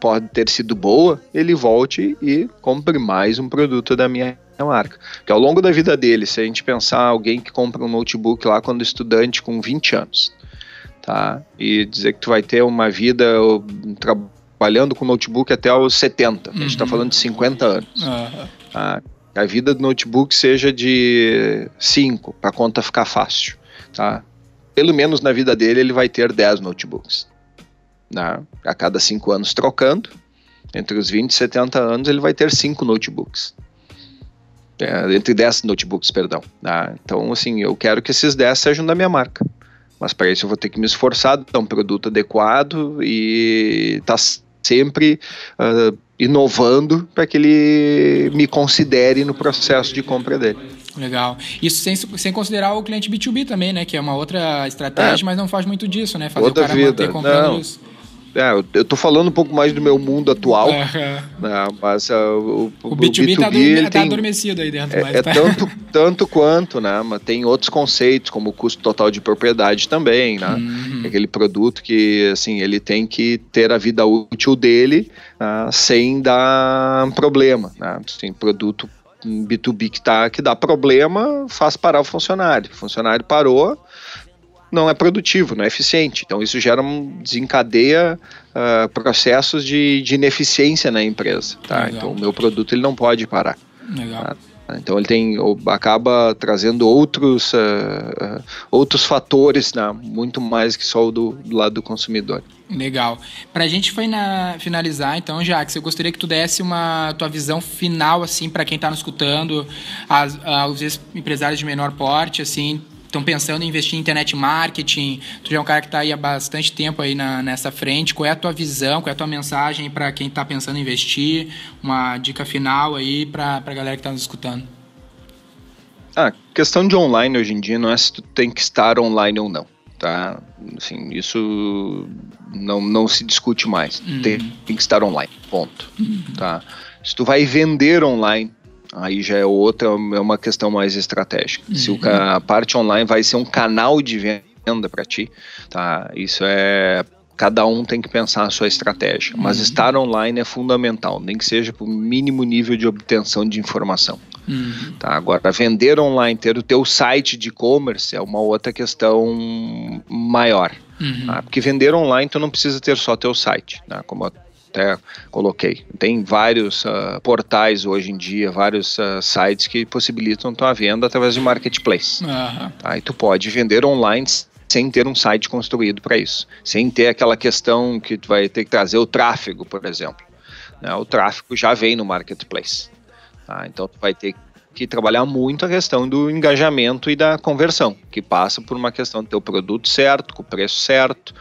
pode ter sido boa, ele volte e compre mais um produto da minha marca. Que ao longo da vida dele, se a gente pensar alguém que compra um notebook lá quando estudante com 20 anos, tá? E dizer que tu vai ter uma vida, um trabalho trabalhando com notebook até os 70. Uhum. A gente está falando de 50 anos. Uhum. Tá? A vida do notebook seja de 5, para a conta ficar fácil. Tá? Pelo menos na vida dele, ele vai ter 10 notebooks. Tá? A cada 5 anos trocando, entre os 20 e 70 anos, ele vai ter 5 notebooks. É, entre 10 notebooks, perdão. Tá? Então, assim, eu quero que esses 10 sejam da minha marca. Mas para isso eu vou ter que me esforçar, dar um produto adequado e tá sempre uh, inovando para que ele me considere no processo de compra dele. Legal. Isso sem, sem considerar o cliente B2B também, né? Que é uma outra estratégia, é. mas não faz muito disso, né? Fazer outra o cara vida. manter comprando não. isso. É, eu tô falando um pouco mais do meu mundo atual, uhum. né, mas uh, o, o, o, B2B, tá, tem, tá adormecido aí dentro. É, é tanto, *laughs* tanto quanto, né, mas tem outros conceitos, como o custo total de propriedade também, né, uhum. aquele produto que, assim, ele tem que ter a vida útil dele uh, sem dar problema, né, tem produto B2B que, tá, que dá problema, faz parar o funcionário, o funcionário parou, não é produtivo, não é eficiente. Então isso gera um desencadeia uh, processos de, de, ineficiência na empresa. Tá? Então o meu produto ele não pode parar. Legal. Tá? Então ele tem acaba trazendo outros, uh, uh, outros fatores, né, muito mais que só o do, do lado do consumidor. Legal. Para a gente foi na, finalizar, então, Jax, eu gostaria que tu desse uma tua visão final, assim, para quem está nos escutando, as, os empresários de menor porte, assim, estão pensando em investir em internet marketing, tu já é um cara que está aí há bastante tempo aí na, nessa frente, qual é a tua visão, qual é a tua mensagem para quem está pensando em investir, uma dica final aí para a galera que está nos escutando? A questão de online hoje em dia não é se tu tem que estar online ou não, tá? Assim, isso não, não se discute mais. Uhum. Tem, tem, que estar online, ponto, uhum. tá? Se tu vai vender online, aí já é outra, é uma questão mais estratégica. Uhum. Se o, a parte online vai ser um canal de venda para ti, tá? Isso é cada um tem que pensar a sua estratégia, mas uhum. estar online é fundamental, nem que seja para o mínimo nível de obtenção de informação. Uhum. Tá? Agora, vender online, ter o teu site de e-commerce é uma outra questão maior. Uhum. Tá? Porque vender online tu não precisa ter só teu site, né? como eu até coloquei. Tem vários uh, portais hoje em dia, vários uh, sites que possibilitam tua venda através de marketplace. Uhum. Tá? E tu pode vender online sem ter um site construído para isso, sem ter aquela questão que tu vai ter que trazer o tráfego, por exemplo. Né? O tráfego já vem no marketplace. Tá? Então tu vai ter que trabalhar muito a questão do engajamento e da conversão, que passa por uma questão de ter o produto certo, com o preço certo,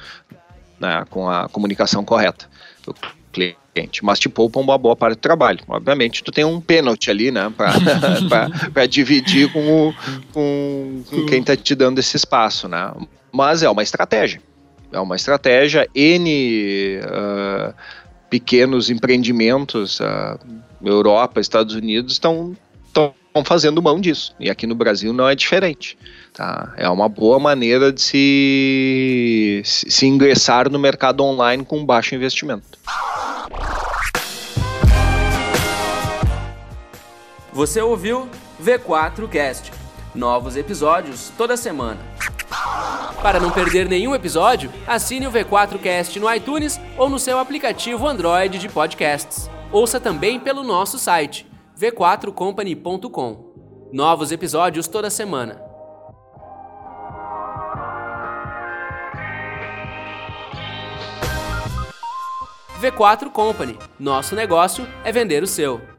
né? com a comunicação correta cliente. Mas te poupa uma boa parte do trabalho. Obviamente, tu tem um pênalti ali, né, para *laughs* dividir com, o, com, com quem está te dando esse espaço, né? Mas é uma estratégia. É uma estratégia. N uh, pequenos empreendimentos, uh, Europa, Estados Unidos, estão fazendo mão disso. E aqui no Brasil não é diferente. Tá? É uma boa maneira de se, se ingressar no mercado online com baixo investimento. Você ouviu V4Cast. Novos episódios toda semana. Para não perder nenhum episódio, assine o V4Cast no iTunes ou no seu aplicativo Android de podcasts. Ouça também pelo nosso site v4company.com. Novos episódios toda semana. V4 Company. Nosso negócio é vender o seu.